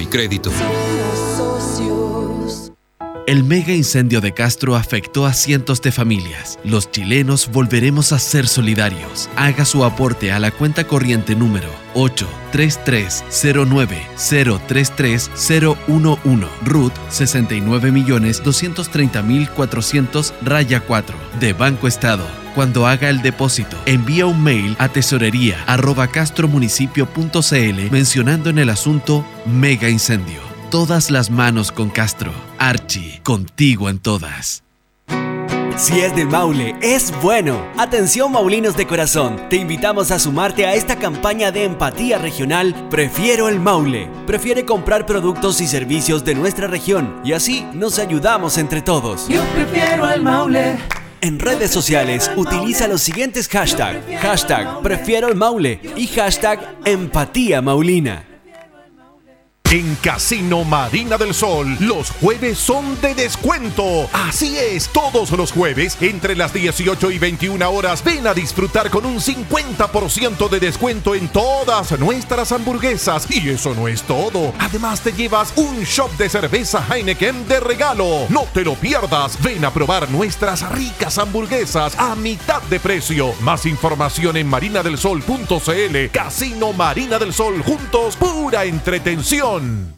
[SPEAKER 5] y Crédito.
[SPEAKER 6] El mega incendio de Castro afectó a cientos de familias. Los chilenos volveremos a ser solidarios. Haga su aporte a la cuenta corriente número 83309033011 RUT 69.230.400 raya 4 de Banco Estado. Cuando haga el depósito, envía un mail a tesorería mencionando en el asunto mega incendio. Todas las manos con Castro. Archie, contigo en todas.
[SPEAKER 7] Si es del Maule, es bueno. Atención Maulinos de corazón, te invitamos a sumarte a esta campaña de empatía regional Prefiero el Maule. Prefiere comprar productos y servicios de nuestra región y así nos ayudamos entre todos.
[SPEAKER 8] Yo prefiero el Maule.
[SPEAKER 7] En redes sociales utiliza los siguientes hashtags. Hashtag prefiero el Maule y hashtag empatía maulina.
[SPEAKER 8] En Casino Marina del Sol, los jueves son de descuento. Así es, todos los jueves, entre las 18 y 21 horas, ven a disfrutar con un 50% de descuento en todas nuestras hamburguesas. Y eso no es todo. Además, te llevas un shop de cerveza Heineken de regalo. No te lo pierdas. Ven a probar nuestras ricas hamburguesas a mitad de precio. Más información en marinadelsol.cl. Casino Marina del Sol, juntos, pura entretención. León.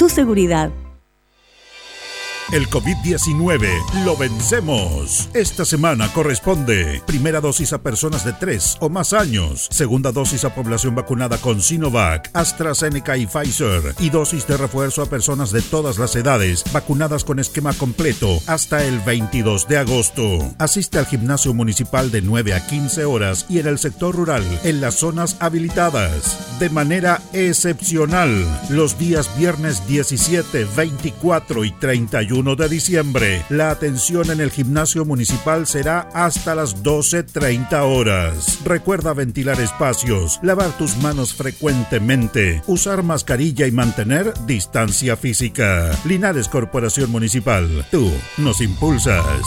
[SPEAKER 9] tu seguridad.
[SPEAKER 10] El COVID-19 lo vencemos. Esta semana corresponde primera dosis a personas de 3 o más años, segunda dosis a población vacunada con Sinovac, AstraZeneca y Pfizer y dosis de refuerzo a personas de todas las edades vacunadas con esquema completo hasta el 22 de agosto. Asiste al gimnasio municipal de 9 a 15 horas y en el sector rural en las zonas habilitadas. De manera excepcional, los días viernes 17, 24 y 31 de diciembre. La atención en el gimnasio municipal será hasta las 12.30 horas. Recuerda ventilar espacios, lavar tus manos frecuentemente, usar mascarilla y mantener distancia física. Linares Corporación Municipal, tú nos impulsas.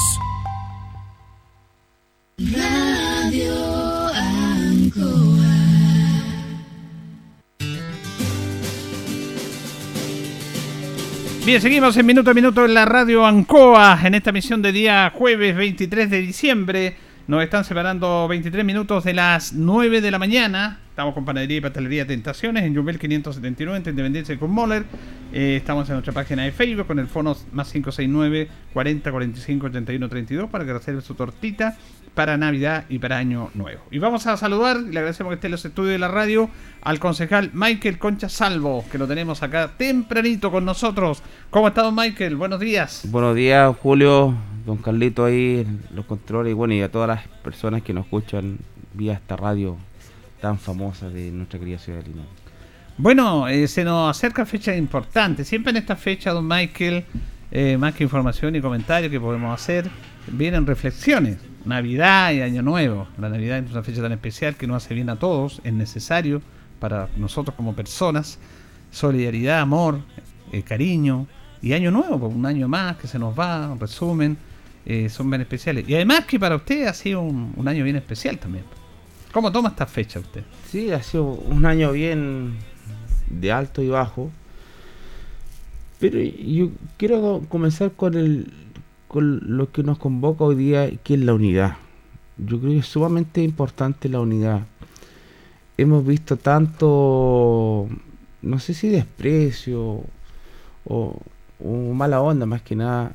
[SPEAKER 2] Bien, seguimos en minuto a minuto en la radio Ancoa, en esta misión de día jueves 23 de diciembre. Nos están separando 23 minutos de las 9 de la mañana. Estamos con Panadería y Pastelería Tentaciones en Jumbel 579, entre Independencia con Moller. Eh, estamos en nuestra página de Facebook con el fono más 569 40 45 81 32 para que reserve su tortita para Navidad y para Año Nuevo. Y vamos a saludar, le agradecemos que esté en los estudios de la radio, al concejal Michael Concha Salvo, que lo tenemos acá tempranito con nosotros. ¿Cómo ha estado Michael? Buenos días.
[SPEAKER 11] Buenos días, Julio, don Carlito ahí, los controles, y bueno, y a todas las personas que nos escuchan vía esta radio tan famosa de nuestra querida ciudad de Linares.
[SPEAKER 2] Bueno, eh, se nos acerca fecha importante. Siempre en esta fecha, don Michael, eh, más que información y comentarios que podemos hacer, vienen reflexiones. Navidad y Año Nuevo. La Navidad es una fecha tan especial que nos hace bien a todos, es necesario para nosotros como personas. Solidaridad, amor, eh, cariño. Y Año Nuevo, pues, un año más que se nos va, resumen, eh, son bien especiales. Y además que para usted ha sido un, un año bien especial también. ¿Cómo toma esta fecha usted?
[SPEAKER 11] Sí, ha sido un año bien de alto y bajo. Pero yo quiero comenzar con el con lo que nos convoca hoy día, que es la unidad. Yo creo que es sumamente importante la unidad. Hemos visto tanto, no sé si desprecio o, o mala onda más que nada,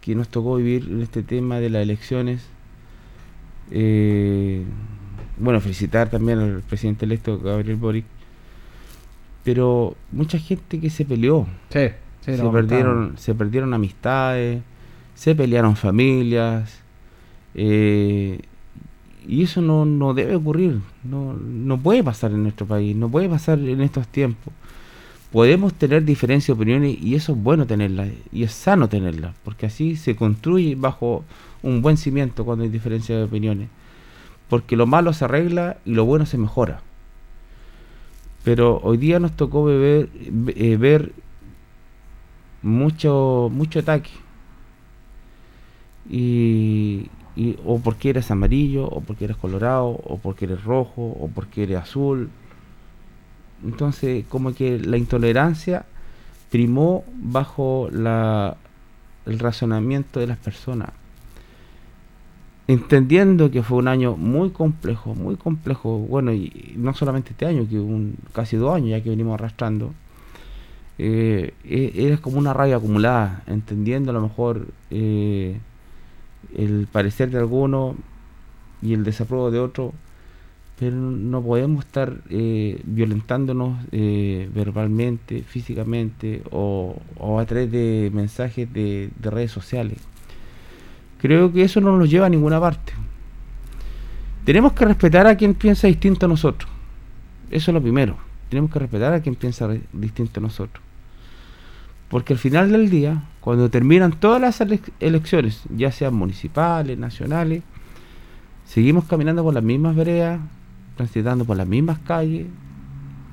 [SPEAKER 11] que nos tocó vivir en este tema de las elecciones. Eh, bueno, felicitar también al presidente electo Gabriel Boric, pero mucha gente que se peleó.
[SPEAKER 2] Sí,
[SPEAKER 11] se, perdieron, se perdieron amistades, se pelearon familias, eh, y eso no, no debe ocurrir, no, no puede pasar en nuestro país, no puede pasar en estos tiempos. Podemos tener diferencias de opiniones y eso es bueno tenerlas y es sano tenerlas, porque así se construye bajo un buen cimiento cuando hay diferencias de opiniones porque lo malo se arregla y lo bueno se mejora. Pero hoy día nos tocó beber, eh, ver mucho, mucho ataque. Y, o porque eres amarillo, o porque eres colorado, o porque eres rojo, o porque eres azul. Entonces, como que la intolerancia primó bajo la, el razonamiento de las personas entendiendo que fue un año muy complejo, muy complejo, bueno, y no solamente este año, que un casi dos años ya que venimos arrastrando, eh, e, como una rabia acumulada, entendiendo a lo mejor eh, el parecer de algunos y el desapruebo de otros, pero no podemos estar eh, violentándonos eh, verbalmente, físicamente o, a través de mensajes de, de redes sociales. Creo que eso no nos lleva a ninguna parte. Tenemos que respetar a quien piensa distinto a nosotros. Eso es lo primero. Tenemos que respetar a quien piensa distinto a nosotros. Porque al final del día, cuando terminan todas las elecciones, ya sean municipales, nacionales, seguimos caminando por las mismas veredas, transitando por las mismas calles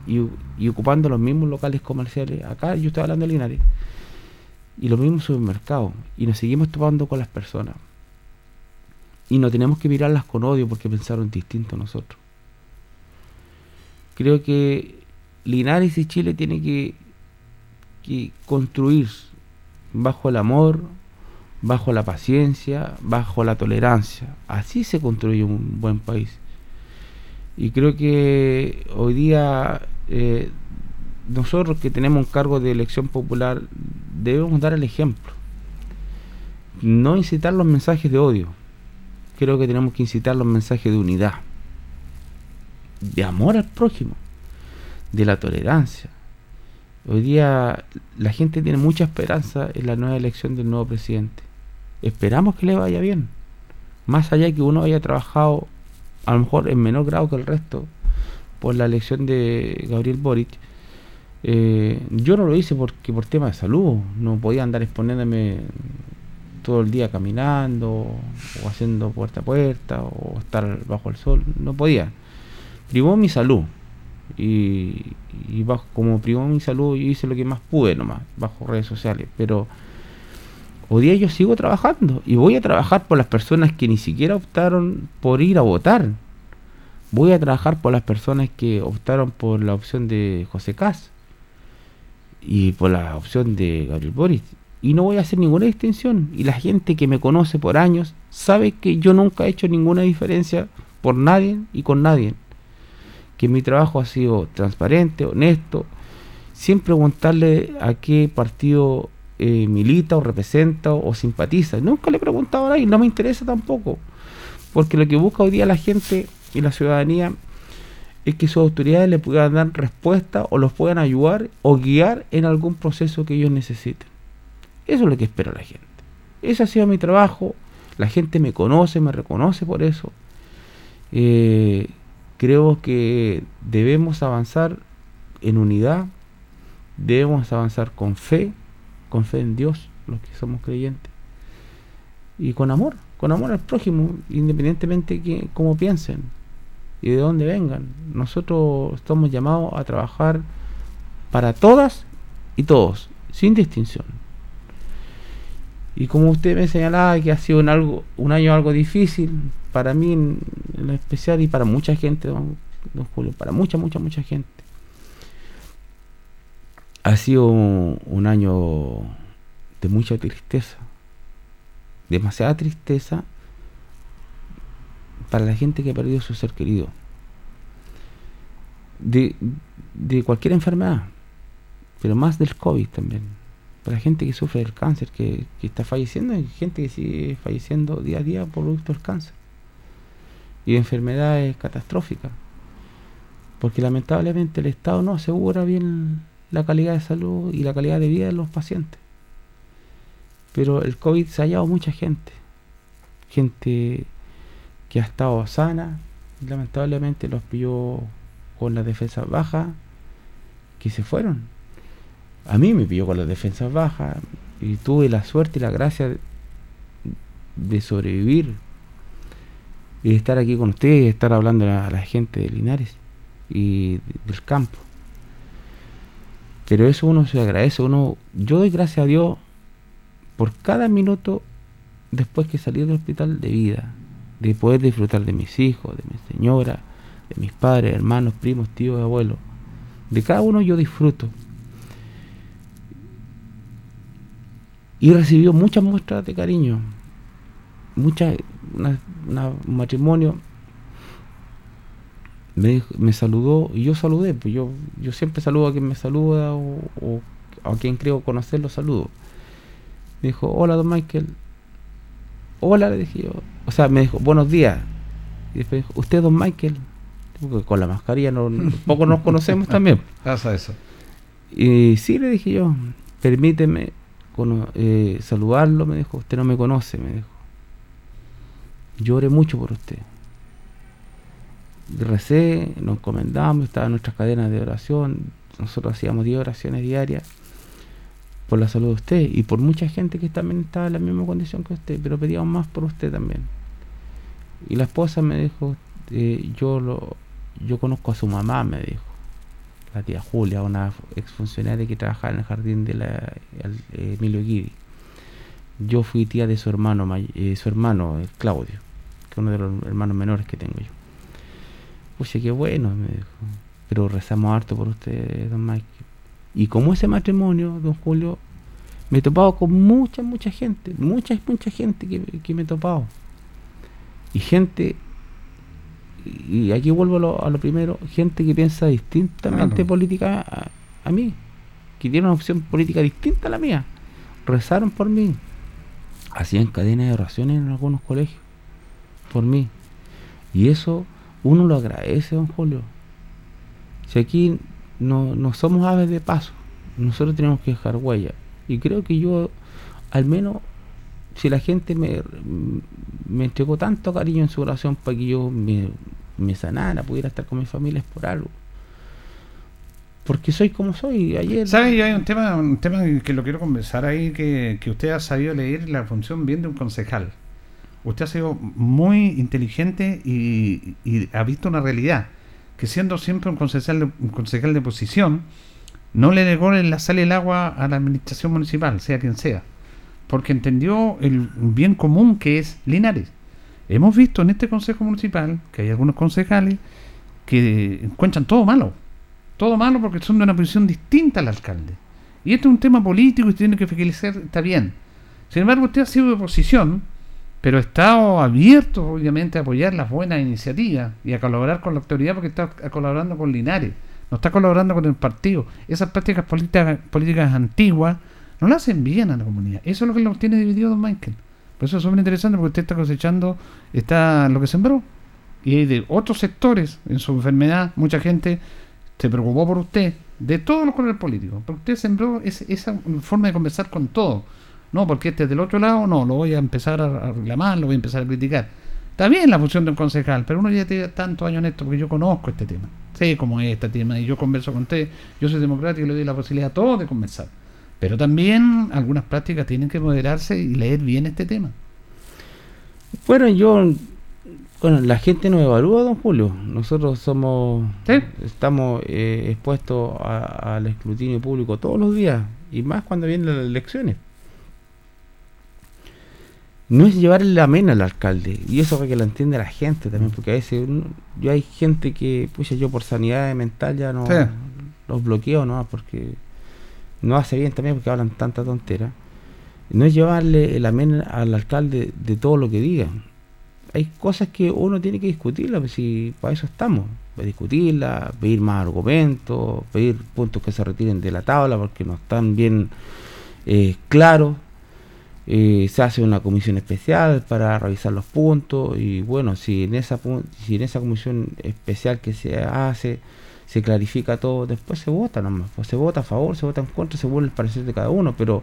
[SPEAKER 11] y, ocupando los mismos locales comerciales. Acá yo estoy hablando de Linares. Y los mismos supermercados. Y nos seguimos topando con las personas. Y no tenemos que mirarlas con odio porque pensaron distinto a nosotros. Creo que Linares y Chile tiene que que construir bajo el amor, bajo la paciencia, bajo la tolerancia. Así se construye un buen país. Y creo que hoy día eh, nosotros que tenemos un cargo de elección popular debemos dar el ejemplo. No incitar los mensajes de odio. Creo que tenemos que incitar los mensajes de unidad, de amor al prójimo, de la tolerancia, Hoy día la gente tiene mucha esperanza en la nueva elección del nuevo presidente. Esperamos que le vaya bien. Más allá de que uno haya trabajado, a lo mejor en menor grado que el resto, por la elección de Gabriel Boric, eh, yo no lo hice porque por tema de salud. No podía andar exponiéndome todo el día caminando, o haciendo puerta a puerta, o estar bajo el sol. No podía. Privó mi salud y, bajo, como privó mi salud yo hice lo que más pude nomás, bajo redes sociales, pero hoy día yo sigo trabajando y voy a trabajar por las personas que ni siquiera optaron por ir a votar. Voy a trabajar por las personas que optaron por la opción de José Cas y por la opción de Gabriel Boris. Y no voy a hacer ninguna distinción. Y la gente que me conoce por años sabe que yo nunca he hecho ninguna diferencia por nadie y con nadie que mi trabajo ha sido transparente, honesto, sin preguntarle a qué partido eh, milita o representa o, simpatiza. Nunca le he preguntado a nadie, no me interesa tampoco, porque lo que busca hoy día la gente y la ciudadanía es que sus autoridades le puedan dar respuesta o los puedan ayudar o guiar en algún proceso que ellos necesiten. Eso es lo que espera la gente. Ese ha sido mi trabajo, la gente me conoce, me reconoce por eso. Eh, creo que debemos avanzar en unidad, debemos avanzar con fe, con fe en Dios, los que somos creyentes, y con amor, con amor al prójimo, independientemente de cómo piensen y de dónde vengan. Nosotros estamos llamados a trabajar para todas y todos, sin distinción. Y como usted me señalaba que ha sido un, un año algo difícil, para mí en, especial y para mucha gente, don, Julio, para mucha, mucha, mucha gente, ha sido un, año de mucha tristeza, demasiada tristeza para la gente que ha perdido su ser querido, de, cualquier enfermedad, pero más del COVID también. La gente que sufre del cáncer, que, está falleciendo, hay gente que sigue falleciendo día a día por producto del cáncer y de enfermedades catastróficas. Porque lamentablemente el Estado no asegura bien la calidad de salud y la calidad de vida de los pacientes. Pero el COVID se ha hallado mucha gente. Gente que ha estado sana y lamentablemente los pilló con la defensa baja que se fueron a mí me pilló con las defensas bajas y tuve la suerte y la gracia de, sobrevivir y estar aquí con ustedes estar hablando a la, gente de Linares y del campo. Pero eso uno se agradece, uno, yo doy gracias a Dios por cada minuto después que salí del hospital de vida, de poder disfrutar de mis hijos, de mi señora, de mis padres, hermanos, primos, tíos, abuelos. De cada uno yo disfruto. y recibió muchas muestras de cariño. Muchas, un matrimonio me, me, saludó y yo saludé, pues yo, yo siempre saludo a quien me saluda o, a quien creo conocerlo, saludo. Me dijo, hola don Michael, hola, le dije yo. O sea, me dijo, buenos días. Y después dijo, ¿usted, don Michael? Porque con la mascarilla no, [LAUGHS] poco nos conocemos también.
[SPEAKER 2] Pasa eso.
[SPEAKER 11] Y sí, le dije yo, permíteme eh, saludarlo, me dijo, usted no me conoce, me dijo. Lloré mucho por usted. Recé, nos encomendamos, estaba en nuestras cadenas de oración, nosotros hacíamos 10 oraciones diarias por la salud de usted y por mucha gente que también estaba en la misma condición que usted, pero pedíamos más por usted también. Y la esposa me dijo, eh, yo lo, yo conozco a su mamá, me dijo, la tía Julia, una exfuncionaria que trabajaba en el jardín de la Emilio Guidi. Yo fui tía de su hermano, eh, su hermano, Claudio, uno de los hermanos menores que tengo yo. Pucha, qué bueno, me dijo. Pero rezamos harto por usted, don Mike. Y como ese matrimonio, don Julio, me he topado con mucha, mucha gente, mucha, mucha gente que, que me he topado. Y gente, y aquí vuelvo a lo, a lo primero, gente que piensa distintamente
[SPEAKER 2] Claro.
[SPEAKER 11] política a, a mí, que tiene una opción política distinta a la mía. Rezaron por mí. Hacían cadenas de oraciones en algunos colegios, por mí. Y eso uno lo agradece, don Julio. Si aquí no, no somos aves de paso, nosotros tenemos que dejar huella. Y creo que yo, al menos, si la gente me, me entregó tanto cariño en su oración para que yo me, me sanara, pudiera estar con mi familia, por algo. Porque soy como soy. Ayer.
[SPEAKER 2] ¿Sabes? Hay un tema, un tema que lo quiero conversar ahí, que, que usted ha sabido leer la función bien de un concejal. Usted ha sido muy inteligente y, ha visto una realidad, que siendo siempre un concejal de, un concejal de posición, no le negó la sal el agua a la administración municipal, sea quien sea, porque entendió el bien común que es Linares. Hemos visto en este consejo municipal que hay algunos concejales que encuentran todo malo, todo malo porque son de una posición distinta al alcalde. Y esto es un tema político y tiene que fiscalizar, está bien. Sin embargo, usted ha sido de oposición, pero estado abierto, obviamente, a apoyar las buenas iniciativas y a colaborar con la autoridad porque está colaborando con Linares, no está colaborando con el partido. Esas prácticas políticas, políticas antiguas no le hacen bien a la comunidad. Eso es lo que lo tiene dividido don Michael. Por eso es súper interesante porque usted está cosechando está lo que sembró. Y hay de otros sectores en su enfermedad, mucha gente se preocupó por usted, de todos los colores políticos. Pero usted sembró esa forma de conversar con todo. No, porque este es del otro lado, no, lo voy a empezar a reclamar, lo voy a empezar a criticar. Está bien la función de un concejal, pero uno ya tiene tantos años en esto porque yo conozco este tema. Sé cómo es este tema y yo converso con usted. Yo soy democrático y le doy la posibilidad a todos de conversar. Pero también algunas prácticas tienen que moderarse y leer bien este tema.
[SPEAKER 11] Bueno, yo. Bueno, la gente nos evalúa, don Julio. Nosotros somos. Estamos eh, expuestos a- al escrutinio público todos los días. Y más cuando vienen las elecciones. No es llevarle la mena al alcalde. Y eso para que lo entienda la gente también. Porque a veces. uno- yo hay gente que. Pucha, yo por sanidad mental ya no.
[SPEAKER 2] Sí.
[SPEAKER 11] Los bloqueo, ¿no? Porque. No hace bien también porque hablan tanta tontera. No es llevarle la mena al alcalde de todo lo que digan hay cosas que uno tiene que discutirlas, pues si para eso estamos, para discutirlas, pedir más argumentos, pedir puntos que se retiren de la tabla porque no están bien eh, claros. Eh, se hace una comisión especial para revisar los puntos y bueno, si en esa si en esa comisión especial que se hace se clarifica todo, después se vota nomás, pues se vota a favor, se vota en contra, según el parecer de cada uno, pero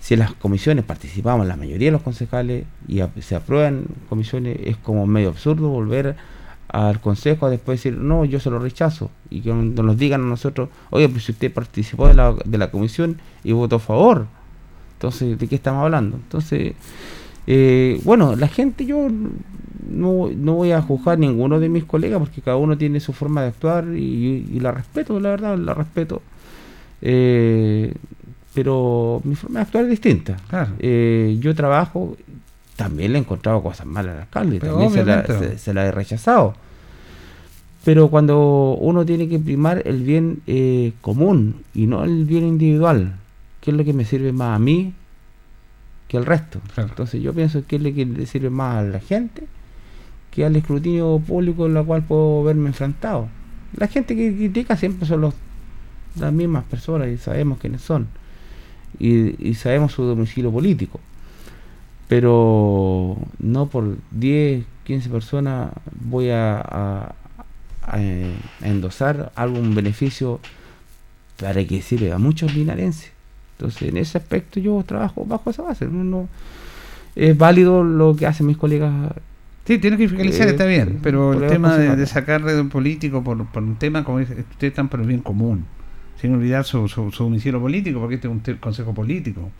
[SPEAKER 11] si en las comisiones participamos la mayoría de los concejales y se aprueban comisiones, es como medio absurdo volver al consejo a después decir, no, yo se lo rechazo, y que no- nos digan a nosotros, oye, pues si usted participó de la, de la comisión y votó a favor, entonces, ¿de qué estamos hablando? Entonces, eh, bueno, la gente yo no, no voy a juzgar a ninguno de mis colegas porque cada uno tiene su forma de actuar y, y la respeto, la verdad, la respeto. Eh, pero mi forma de actuar es distinta. Eh, yo trabajo, también le he encontrado cosas malas al alcalde,
[SPEAKER 2] Pero
[SPEAKER 11] también se la, se la he rechazado. Pero cuando uno tiene que primar el bien eh, común y no el bien individual, ¿qué es lo que me sirve más a mí que al resto? Entonces yo pienso que es lo que le sirve más a la gente que al escrutinio público en la cual puedo verme enfrentado. La gente que critica siempre son los, las mismas personas y sabemos quiénes son. Y, y sabemos su domicilio político. pero no por 10, 15 personas voy a, a, a, endosar algún beneficio para que sirva a muchos linarenses. Entonces, en ese aspecto yo trabajo bajo esa base. No, no- es válido lo que hacen mis colegas.
[SPEAKER 2] Sí, tiene que fiscalizar,
[SPEAKER 11] Eh,
[SPEAKER 2] está bien, pero el tema de, de sacarle de un político por, por un tema como dice, ustedes están por el bien común, sin olvidar su, su, su domicilio político, porque este es un consejo político.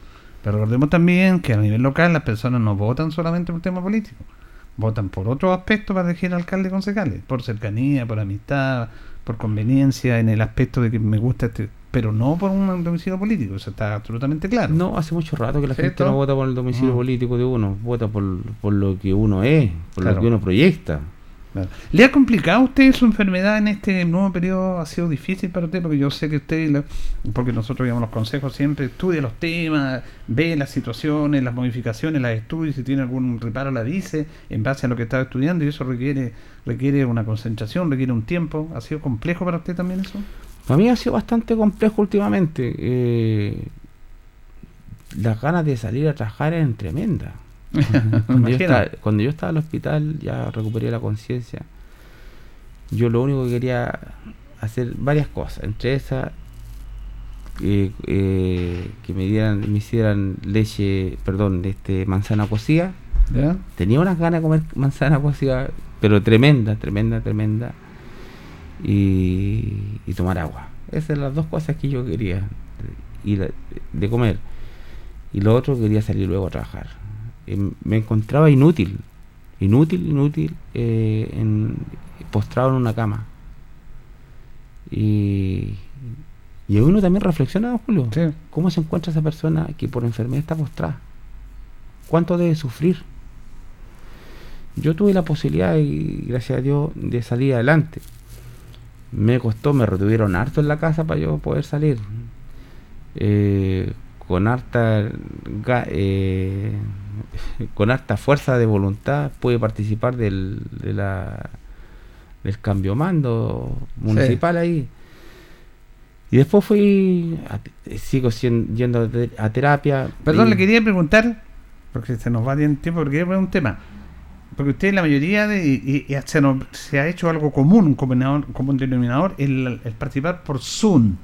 [SPEAKER 2] Pero recordemos también que a nivel local las personas no votan solamente por un tema político, votan por otros aspectos para elegir alcalde y concejales, por cercanía, por amistad, por conveniencia, en el aspecto de que me gusta este, pero no por un domicilio político, eso está absolutamente claro.
[SPEAKER 11] No, hace mucho rato que la gente no vota por el domicilio
[SPEAKER 2] Mm.
[SPEAKER 11] político de uno, vota por, por lo que uno es, por
[SPEAKER 2] Claro.
[SPEAKER 11] lo que uno proyecta.
[SPEAKER 2] Claro. ¿Le ha complicado a usted su enfermedad en este nuevo periodo? ¿Ha sido difícil para usted? Porque yo sé que usted, porque nosotros digamos los consejos siempre estudia los temas, ve las situaciones, las modificaciones, las estudia, si tiene algún reparo la dice en base a lo que está estudiando y eso requiere requiere una concentración, requiere un tiempo. ¿Ha sido complejo para usted también eso?
[SPEAKER 11] Para mí ha sido bastante complejo últimamente. eh, las ganas de salir a trabajar eran tremendas. [LAUGHS] cuando, yo estaba, cuando yo estaba en el hospital, ya recuperé la conciencia. Yo lo único que quería hacer varias cosas, entre esas eh, eh, que me dieran, me hicieran leche, perdón, este manzana cocida.
[SPEAKER 2] ¿Ya?
[SPEAKER 11] Tenía unas ganas de comer manzana cocida, pero tremenda, tremenda, tremenda. Y, y tomar agua. Esas eran las dos cosas que yo quería. Y la- de comer. Y lo otro quería salir luego a trabajar. Y me encontraba inútil. Inútil, inútil. eh, en, postrado en una cama. Y, y uno también reflexiona, don Julio.
[SPEAKER 2] Sí.
[SPEAKER 11] ¿Cómo se encuentra esa persona que por enfermedad está postrada? ¿Cuánto debe sufrir? Yo tuve la posibilidad, y gracias a Dios, de salir adelante. Me costó, me retuvieron harto en la casa para yo poder salir. Eh, con harta eh, [LAUGHS] con harta fuerza de voluntad pude participar del, de la, del cambio mando municipal ahí. Y después fui, a- sigo sien- yendo a te- a terapia.
[SPEAKER 2] Perdón,
[SPEAKER 11] y-
[SPEAKER 2] le quería preguntar, porque se nos va bien tiempo, pero quería preguntar un tema. Porque usted, la mayoría de. Y, y se, se ha hecho algo común, un común, común denominador, el, el participar por Zoom.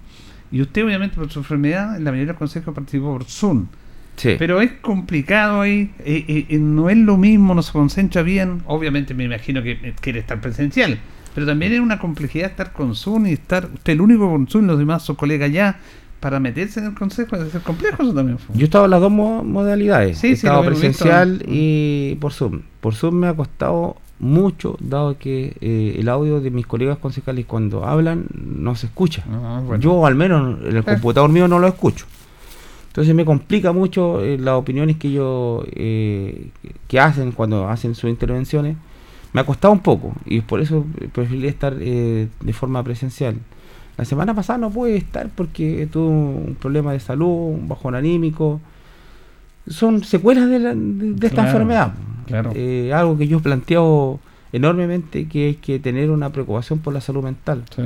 [SPEAKER 2] Y usted, obviamente, por su enfermedad, en la mayoría de los consejos participó por Zoom.
[SPEAKER 11] Sí.
[SPEAKER 2] Pero es complicado ahí, eh, eh, no es lo mismo, no se concentra bien. Obviamente, me imagino que eh, quiere estar presencial. Pero también es una complejidad estar con Zoom y estar usted el único con Zoom, los demás sus colegas ya, para meterse en el consejo. Es ser complejo eso también. fue.
[SPEAKER 11] Yo he estado en las dos mo- modalidades.
[SPEAKER 2] Sí,
[SPEAKER 11] he
[SPEAKER 2] sí,
[SPEAKER 11] estado presencial
[SPEAKER 2] visto.
[SPEAKER 11] y por Zoom. Por Zoom me ha costado mucho, dado que eh, el audio de mis colegas concejales cuando hablan no se escucha.
[SPEAKER 2] Ah, bueno.
[SPEAKER 11] Yo al menos en el
[SPEAKER 2] Eh.
[SPEAKER 11] computador mío no lo escucho. Entonces me complica mucho eh, las opiniones que ellos eh, que hacen cuando hacen sus intervenciones. Me ha costado un poco y por eso preferí estar eh, de forma presencial. La semana pasada no pude estar porque tuve un problema de salud, un bajón anímico. Son secuelas de, la- de- de esta
[SPEAKER 2] Claro,
[SPEAKER 11] enfermedad.
[SPEAKER 2] claro.
[SPEAKER 11] Eh, algo que yo planteo enormemente, que hay que tener una preocupación por la salud mental.
[SPEAKER 2] Sí.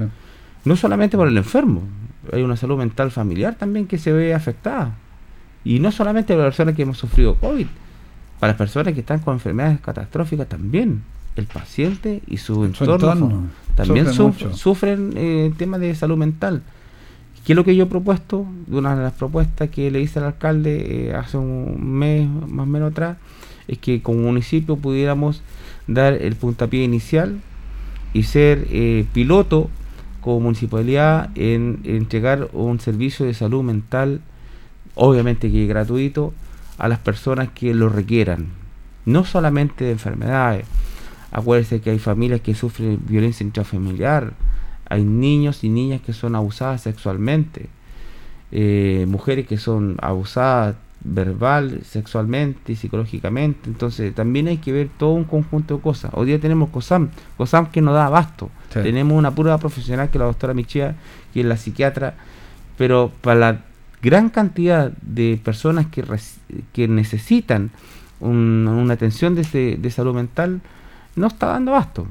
[SPEAKER 11] No solamente por el enfermo, hay una salud mental familiar también que se ve afectada. Y no solamente para las personas que hemos sufrido COVID, para las personas que están con enfermedades catastróficas también. El paciente y su entorno,
[SPEAKER 2] entorno.
[SPEAKER 11] También
[SPEAKER 2] Sufren
[SPEAKER 11] suf- sufren eh, temas de salud mental. ¿Qué es lo que yo he propuesto? Una de las propuestas que le hice al alcalde eh, hace un mes más o menos atrás, es que como municipio pudiéramos dar el puntapié inicial y ser eh, piloto como municipalidad en, entregar un servicio de salud mental, obviamente que gratuito, a las personas que lo requieran. No solamente de enfermedades. Acuérdense que hay familias que sufren violencia intrafamiliar, hay niños y niñas que son abusadas sexualmente, eh, mujeres que son abusadas verbal, sexualmente y psicológicamente. Entonces también hay que ver todo un conjunto de cosas. Hoy día tenemos COSAM, COSAM que nos da abasto.
[SPEAKER 2] Sí.
[SPEAKER 11] Tenemos una prueba profesional que es la doctora Michia, que es la psiquiatra, pero para la gran cantidad de personas que, necesitan un- una atención de, ese- de salud mental, no está dando abasto.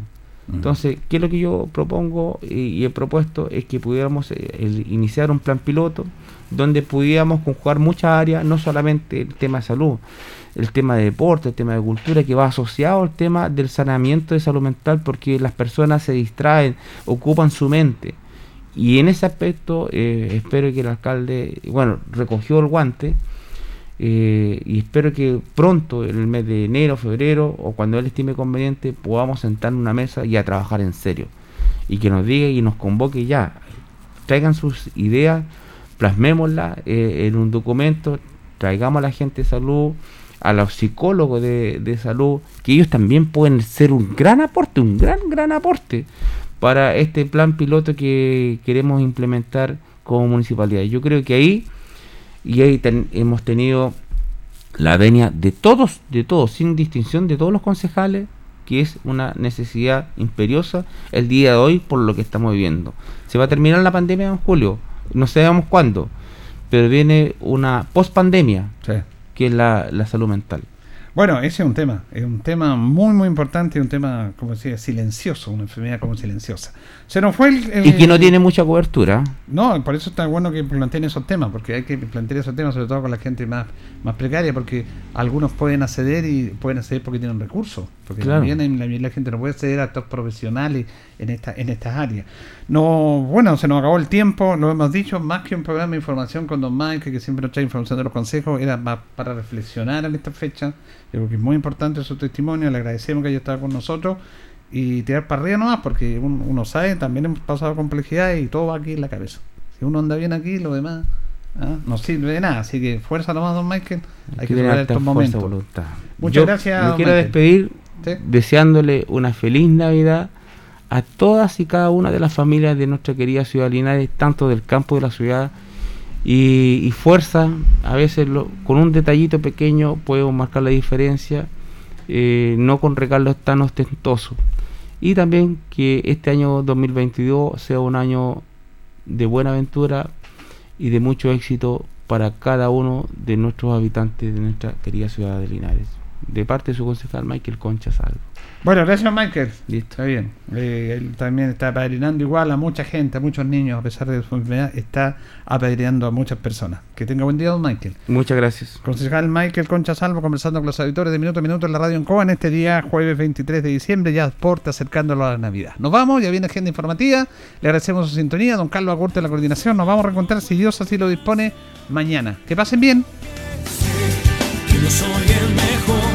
[SPEAKER 11] Entonces, ¿qué es lo que yo propongo y, he propuesto? Es que pudiéramos eh, iniciar un plan piloto donde pudiéramos conjugar muchas áreas, no solamente el tema de salud, el tema de deporte, el tema de cultura, que va asociado al tema del saneamiento de salud mental, porque las personas se distraen, ocupan su mente. Y en ese aspecto eh, espero que el alcalde, bueno, recogió el guante eh, y espero que pronto, en el mes de enero, febrero o cuando él estime conveniente, podamos sentar en una mesa y a trabajar en serio. Y que nos diga y nos convoque ya. Traigan sus ideas, plasmémoslas eh, en un documento, traigamos a la gente de salud, a los psicólogos de, de, salud, que ellos también pueden ser un gran aporte, un gran, gran aporte para este plan piloto que queremos implementar como municipalidad. Yo creo que ahí y ahí hemos tenido la venia de todos, de todos, sin distinción de todos los concejales, que es una necesidad imperiosa el día de hoy por lo que estamos viviendo. Se va a terminar la pandemia en julio, no sabemos cuándo, pero viene una post-pandemia, que es la, la salud mental.
[SPEAKER 2] Bueno, ese es un tema, es un tema muy muy importante, un tema, como decía, silencioso, una enfermedad como silenciosa. Se nos fue el,
[SPEAKER 11] Y que no tiene mucha cobertura.
[SPEAKER 2] No, por eso está bueno que planteen esos temas, porque hay que plantear esos temas, sobre todo con la gente más, más precaria, porque algunos pueden acceder y pueden acceder porque tienen recursos, porque también la, gente no puede acceder a estos profesionales en esta en estas áreas. No, bueno, se nos acabó el tiempo, lo hemos dicho, más que un programa de información con Don Mike, que siempre nos trae información de los consejos, era más para reflexionar en esta fecha creo que es muy importante su testimonio, le agradecemos que haya estado con nosotros y tirar para arriba nomás, porque uno, sabe, también hemos pasado complejidad y todo va aquí en la cabeza. Si uno anda bien aquí, lo demás ¿ah? no sirve de nada. Así que fuerza nomás, don Michael. Hay, que tener estos momentos.
[SPEAKER 11] Muchas gracias. Me quiero despedir deseándole una feliz Navidad a todas y cada una de las familias de nuestra querida ciudad Linares, tanto del campo de la ciudad y, fuerza, a veces con un detallito pequeño podemos marcar la diferencia, eh, no con regalos tan ostentosos. Y también que este año 2022 sea un año de buena aventura y de mucho éxito para cada uno de nuestros habitantes de nuestra querida ciudad de Linares. De parte de su concejal Michael Concha Salvo.
[SPEAKER 2] Bueno, gracias Michael. Listo. Está bien. Eh, él también está apadrinando igual a mucha gente, a muchos niños, a pesar de su enfermedad, está apadrinando a muchas personas. Que tenga buen día, don Michael.
[SPEAKER 11] Muchas gracias.
[SPEAKER 2] Concejal Michael Concha Salvo conversando con los auditores de Minuto a Minuto en la radio en Coa en este día, jueves 23 de diciembre, ya porte acercándolo a la Navidad. Nos vamos, ya viene agenda informativa. Le agradecemos su sintonía, don Carlos Agurte de la coordinación. Nos vamos a reencontrar, si Dios así lo dispone, mañana. Que pasen bien. soy el mejor, el.